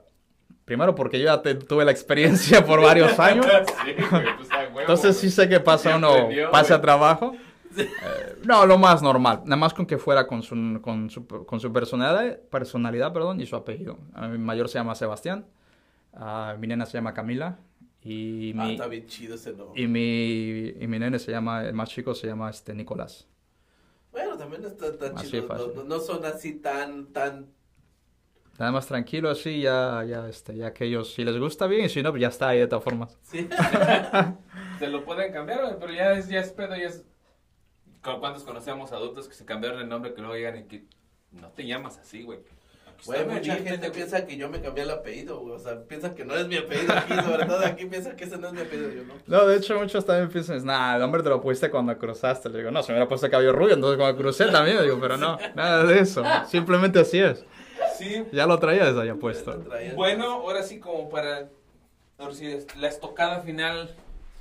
primero porque yo ya te- tuve la experiencia por varios años. Sí, güey, pues huevo, Entonces sí sé que pasa uno, pasa güey. trabajo. Eh, no, lo más normal. Nada más con que fuera con su, con su, con su personalidad, personalidad perdón, y su apellido. A mi mayor se llama Sebastián. a mi nena se llama Camila. Y Ah, mi, está bien chido ese nombre. y mi, y mi nene se llama, el más chico se llama este Nicolás. Bueno, también está tan Así chido. fácil. No, no son así tan, tan... Nada más tranquilo así, ya, ya, este, ya que ellos, si les gusta bien, y si no, pues ya está ahí de todas formas. Sí. Se lo pueden cambiar, pero ya es, ya es pedo, ya es... ¿Cu- ¿Cuántos conocemos adultos que se cambiaron el nombre que luego llegan y que no te llamas así, güey? Güey, mucha bien, gente piensa que yo me cambié el apellido, güey. O sea, piensa que no es mi apellido aquí, sobre todo aquí piensa que ese no es mi apellido. Yo no. No, de hecho, muchos también piensan, nah, el nombre te lo pusiste cuando cruzaste. Le digo, no, se me hubiera puesto cabello rubio, entonces cuando crucé también, le digo, pero no, nada de eso. Simplemente así es. Sí, Ya lo traía desde allá puesto. Bueno, ahora sí como para... Ahora sí, la estocada final.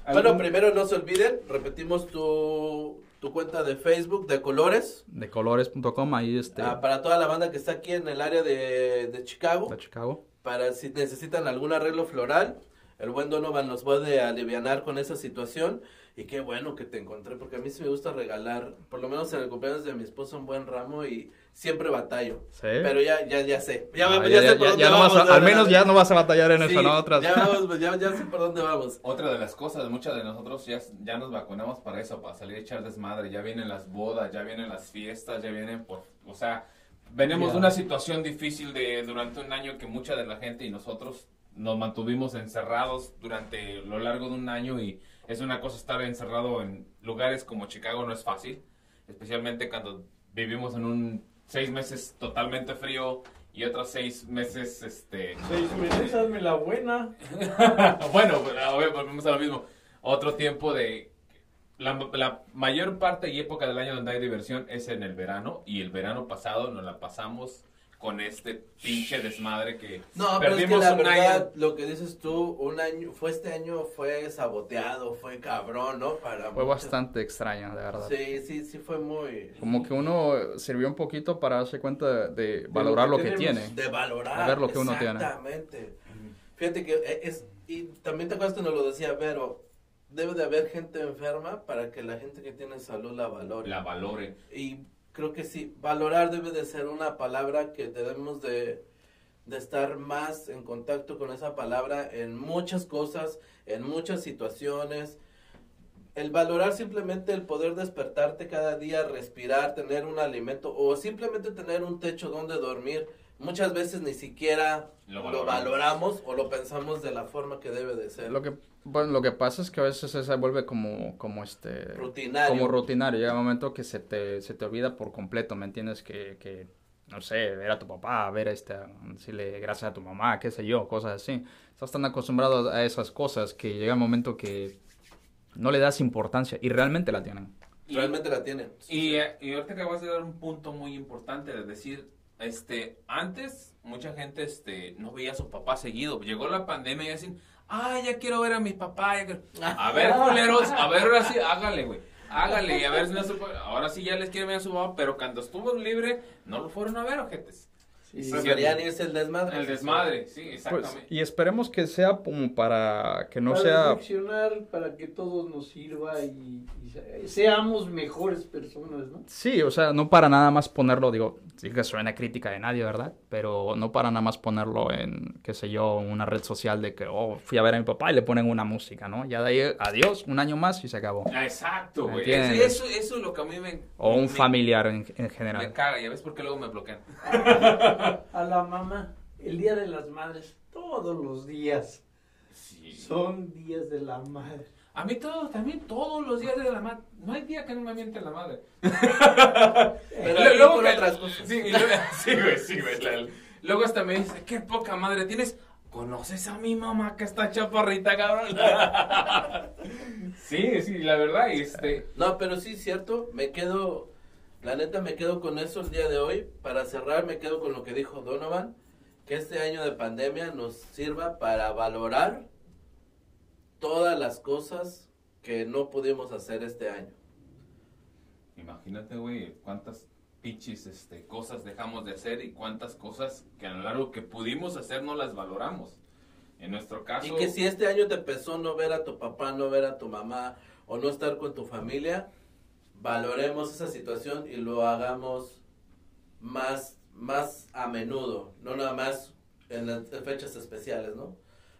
Bueno, ¿Algún- primero no se olviden, repetimos tu, tu cuenta de Facebook de colores. De colores.com, ahí este, ah, para toda la banda que está aquí en el área de, de Chicago. de Chicago. Para si necesitan algún arreglo floral. El buen Donovan nos puede alivianar con esa situación. Y qué bueno que te encontré, porque a mí sí me gusta regalar, por lo menos en el cumpleaños de mi esposa, un buen ramo y siempre batallo. Sí. Pero ya, ya, ya sé. Ya, Ah, ya ya- sé ya- por ya- dónde vas vamos, a- al menos ya no vas a batallar en Sí, eso, ¿no? Otras. Ya, vamos, ya, ya sé por dónde vamos. Otra de las cosas, muchas de nosotros ya, ya nos vacunamos para eso, para salir a echar desmadre. Ya vienen las bodas, ya vienen las fiestas, ya vienen por... O sea, venimos de una situación difícil de durante un año que mucha de la gente y nosotros nos mantuvimos encerrados durante lo largo de un año y es una cosa estar encerrado en lugares como Chicago no es fácil, especialmente cuando vivimos en un seis meses totalmente frío y otros seis meses, este... Seis meses, hazme la buena. bueno, pues, a ver, volvemos a lo mismo. Otro tiempo de... La, la mayor parte y época del año donde hay diversión es en el verano. Y el verano pasado nos la pasamos con este pinche desmadre que No, pero es que perdimos la un verdad, año. lo que dices tú, un año, fue este año, fue saboteado, fue cabrón, ¿no? Para Fue muchos. bastante extraño, de verdad. Sí, sí, sí fue muy... Como que uno sirvió un poquito para darse cuenta de, de valorar lo que que, tenemos. tiene. De valorar. A ver lo que uno tiene. Exactamente. Fíjate que e- es, y también te acuerdas que nos lo decía Vero, debe de haber gente enferma para que la gente que tiene salud la valore. La valore. Y creo que sí, valorar debe de ser una palabra que debemos de, de estar más en contacto con esa palabra en muchas cosas, en muchas situaciones. El valorar simplemente el poder despertarte cada día, respirar, tener un alimento o simplemente tener un techo donde dormir. Muchas veces ni siquiera Lo lo valoramos. valoramos, o lo pensamos de la forma que debe de ser. Lo que, bueno, lo que pasa es que a veces se vuelve como, como este... Rutinario. Como rutinario. Llega un momento que se te, se te olvida por completo, ¿me entiendes? Que, que, no sé, ver a tu papá, ver a este, decirle gracias a tu mamá, qué sé yo, cosas así. Estás tan acostumbrado a esas cosas que llega un momento que no le das importancia y realmente la tienen. Y- Realmente la tienen. Y, y ahorita que vas a dar un punto muy importante de decir, este, antes mucha gente este, no veía a su papá seguido. Llegó la pandemia y dicen, ah, ya quiero ver a mi papá. ya quiero-". A ver, culeros, a ver, ahora sí, hágale, güey. Hágale, y a ver si no se puede. Ahora sí ya les quiere ver a su papá, pero cuando estuvo libre, no lo fueron a ver, ojetes. Sí, Sí, Preferían irse el desmadre. El desmadre, sí, Pues, exactamente. y esperemos que sea como para que no para sea... reflexionar, para que todos nos sirva y, y se- seamos mejores personas, ¿no? Sí, o sea, no para nada más ponerlo, digo, sí que suena crítica de nadie, ¿verdad? Pero no para nada más ponerlo en, qué sé yo, una red social de que, oh, fui a ver a mi papá y le ponen una música, ¿no? Ya de ahí, adiós, un año más y se acabó. Ah, Exacto, güey. Eso, eso es lo que a mí me... O un me- familiar en, en Me general. caga, ya ves por qué luego me bloquean. A la mamá, el Día de las Madres, todos los días Sí. son días de la madre. A mí todo, también todos los días de la madre. No hay día que no me miente la madre. Pero Luego por que- otras cosas. Sí, luego, sí, güey, sí, güey. la- Luego hasta me dice, qué poca madre tienes. ¿Conoces a mi mamá que está chaparrita, cabrón? sí, sí, la verdad, este... No, pero sí, cierto, me quedo, la neta me quedo con eso el día de hoy. Para cerrar, me quedo con lo que dijo Donovan, que este año de pandemia nos sirva para valorar todas las cosas que no pudimos hacer este año. Imagínate, güey, cuántas pinches este, cosas dejamos de hacer y cuántas cosas que a lo largo que pudimos hacer no las valoramos. En nuestro caso... Y que si este año te pesó no ver a tu papá, no ver a tu mamá o no estar con tu familia, valoremos esa situación y lo hagamos más, más a menudo, no nada más en las fechas especiales, ¿no?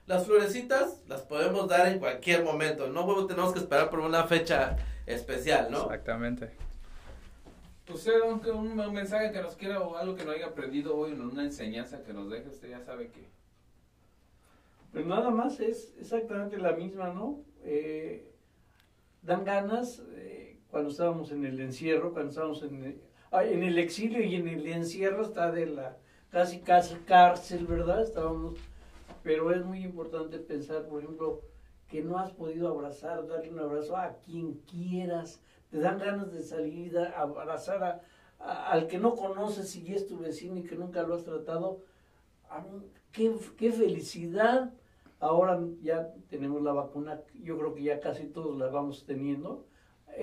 Las florecitas las podemos dar en cualquier momento, no tenemos que esperar por una fecha especial, ¿no? Exactamente. Usted, aunque un, un mensaje que nos quiera o algo que no haya aprendido hoy, o una enseñanza que nos deje, usted ya sabe que... Pues nada más es exactamente la misma, ¿no? Eh, dan ganas eh, cuando estábamos en el encierro, cuando estábamos en el, en el exilio y en el encierro está de la casi casi cárcel, ¿verdad? Estábamos, pero es muy importante pensar, por ejemplo, que no has podido abrazar, darle un abrazo a quien quieras, te dan ganas de salir abrazar a, a- al que no conoces y es tu vecino y que nunca lo has tratado. Qué, qué felicidad. Ahora ya tenemos la vacuna, yo creo que ya casi todos la vamos teniendo.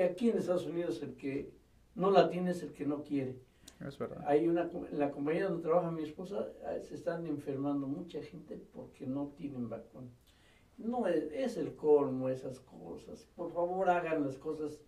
Aquí en Estados Unidos el que no la tiene es el que no quiere. Es verdad. Hay una, en la compañía donde trabaja mi esposa, eh, se están enfermando mucha gente porque no tienen vacuna. No es, es el colmo esas cosas. Por favor hagan las cosas,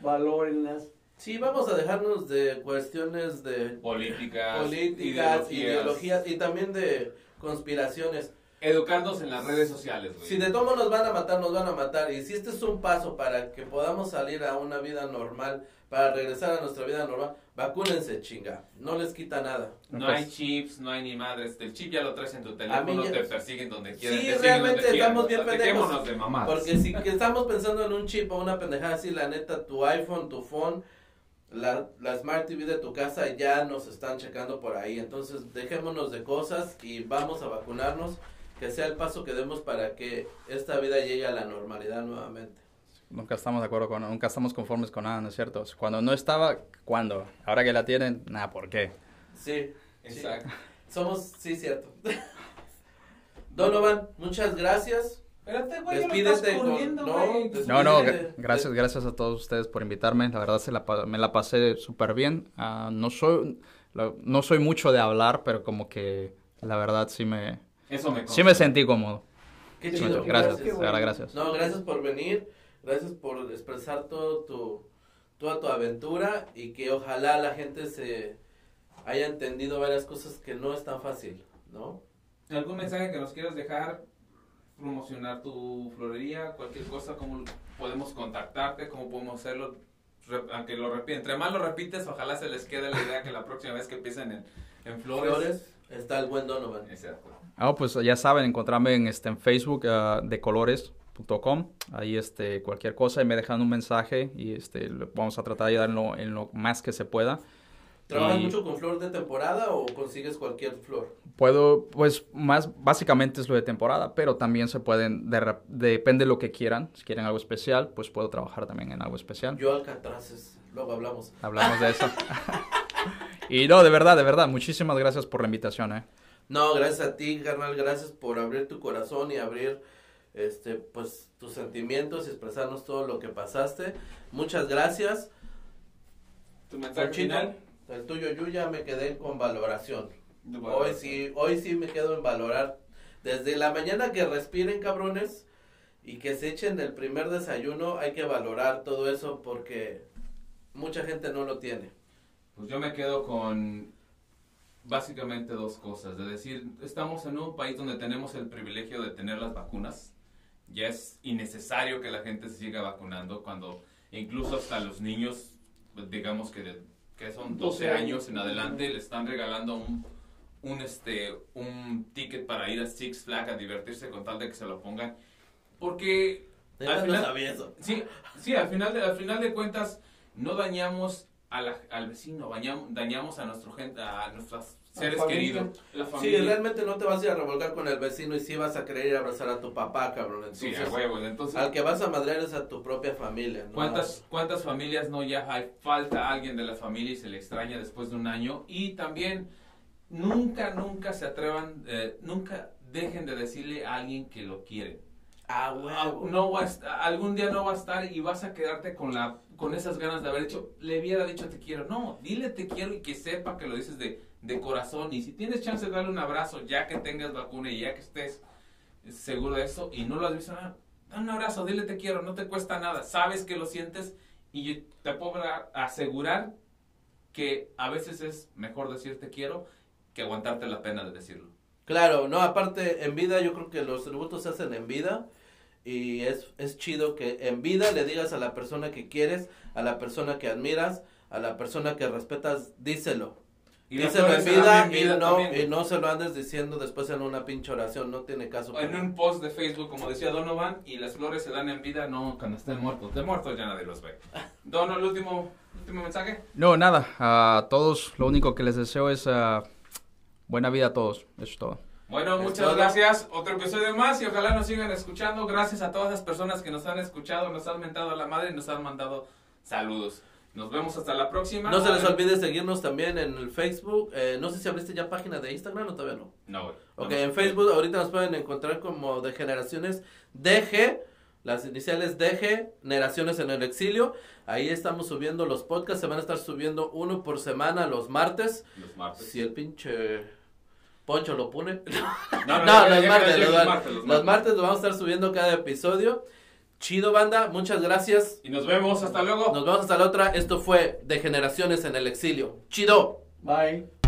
valórenlas. Sí, vamos a dejarnos de cuestiones de Políticas, políticas, ideologías y también de conspiraciones. Educarnos en las redes sociales, güey. Si de todo nos van a matar, nos van a matar. Y si este es un paso para que podamos salir a una vida normal, para regresar a nuestra vida normal, vacúnense, chinga. No les quita nada. No Pues- hay chips, no hay ni madres. El chip ya lo traes en tu teléfono, te persiguen donde quieran. Sí, realmente donde quieran, estamos bien o sea, pendejos. dejémonos de mamadas. Porque si que estamos pensando en un chip o una pendejada así, la neta, tu iPhone, tu phone, la, la Smart TV de tu casa ya nos están checando por ahí. Entonces, dejémonos de cosas y vamos a vacunarnos. Que sea el paso que demos para que esta vida llegue a la normalidad nuevamente. Nunca estamos de acuerdo con, nunca estamos conformes con nada, ¿no es cierto? Cuando no estaba, ¿cuándo? Ahora que la tienen, nada, ¿por qué? Sí, sí. Exacto. Somos, sí, cierto. Donovan, muchas gracias. Espérate, güey, Despídete con- corriendo, no, güey. No, no, gracias, gracias a todos ustedes por invitarme. La verdad se la, me la pasé súper bien. Ah, no soy, no soy mucho de hablar, pero como que la verdad sí me, Eso me sí me sentí cómodo. Qué chido. Gracias, Qué de bueno. gracias. No, gracias por venir, gracias por expresar todo tu, toda tu aventura y que ojalá la gente se haya entendido varias cosas que no es tan fácil, ¿no? ¿Algún mensaje que nos quieras dejar? Promocionar tu florería, cualquier cosa, cómo podemos contactarte, cómo podemos hacerlo. Aunque lo repite, entre más lo repites, ojalá se les quede la idea que la próxima vez que empiecen en, en flores. Flores, está el buen Donovan. Exacto. Ah, pues ya saben, encontrarme en, este, en Facebook, ah, decolores.com. Ahí este, cualquier cosa y me dejan un mensaje y este, vamos a tratar de ayudar en lo, más que se pueda. ¿Trabajas mucho con flor de temporada o consigues cualquier flor? Puedo, pues más básicamente es lo de temporada, pero también se pueden, de depende de lo que quieran. Si quieren algo especial, pues puedo trabajar también en algo especial. Yo alcatraces, luego hablamos. Hablamos de eso. y no, de verdad, de verdad, muchísimas gracias por la invitación, ¿eh? No, gracias a ti, carnal, gracias por abrir tu corazón y abrir este pues tus sentimientos y expresarnos todo lo que pasaste. Muchas gracias. ¿Tu mensaje Ponchito, final? el tuyo yo ya me quedé con valoración. Hoy sí, hoy sí me quedo en valorar. Desde la mañana que respiren, cabrones, y que se echen el primer desayuno, hay que valorar todo eso porque mucha gente no lo tiene. Pues yo me quedo con básicamente dos cosas. De decir, estamos en un país donde tenemos el privilegio de tener las vacunas. Ya es innecesario que la gente se siga vacunando cuando incluso hasta los niños, digamos que, de- que son 12 12 años en adelante, le están regalando un, un, este, un ticket para ir a Six Flags a divertirse con tal de que se lo pongan. Porque Al no final- sabía eso. Sí, sí, al final de, al final de cuentas no dañamos a la- al vecino, dañamos, dañamos a nuestro gente, a nuestros seres queridos, la Sí, realmente no te vas a ir a revolcar con el vecino y sí vas a querer ir a abrazar a tu papá, cabrón. Sí, Entonces, a huevo. Entonces, al que vas a madrear es a tu propia familia. ¿no? ¿cuántas, ¿cuántas familias no ya hay falta alguien de la familia y se le extraña después de un año? Y también nunca, nunca se atrevan, eh, nunca dejen de decirle a alguien que lo quiere. Ah, Ah, huevo. no va a algún día no va a estar y vas a quedarte con la con esas ganas de haber hecho le hubiera dicho te quiero no dile te quiero y que sepa que lo dices de, de corazón. Y si tienes chance de darle un abrazo ya que tengas vacuna y ya que estés seguro de eso y no lo has visto nada da un abrazo dile te quiero no te cuesta nada. Sabes que lo sientes y yo te puedo asegurar que a veces es mejor decir te quiero que aguantarte la pena de decirlo. Claro, no, aparte en vida yo creo que los tributos se hacen en vida y es, es chido que en vida le digas a la persona que quieres, a la persona que admiras, a la persona que respetas, díselo. y díselo en vida, en y, vida no, también, y no se lo andes diciendo después en una pinche oración, no tiene caso. En un post de Facebook, como decía Donovan, y las flores se dan en vida, no cuando estén muertos. De muertos ya nadie los ve. Dono, el último, último mensaje. No, nada, a todos lo único que les deseo es ah, buena vida a todos, eso es todo. Bueno, Es muchas todo. gracias. Otro episodio más y ojalá nos sigan escuchando. Gracias a todas las personas que nos han escuchado, nos han mentado a la madre y nos han mandado saludos. Nos vemos hasta la próxima. No se les olvide seguirnos también en el Facebook. Eh, no sé si abriste ya página de Instagram o todavía no. No, güey. Ok, No. en Facebook ahorita nos pueden encontrar como de generaciones DG, las iniciales DG, Generaciones en el Exilio. Ahí estamos subiendo los podcasts, se van a estar subiendo uno por semana los martes. Los martes. Si el pinche Poncho lo pone. No, No, los, martes, los, los mar- martes, los los martes. martes lo vamos a estar subiendo cada episodio. Chido banda, muchas gracias. Y nos vemos. Hasta luego. Nos vemos hasta la otra. Esto fue de Generaciones en el Exilio. Chido. Bye.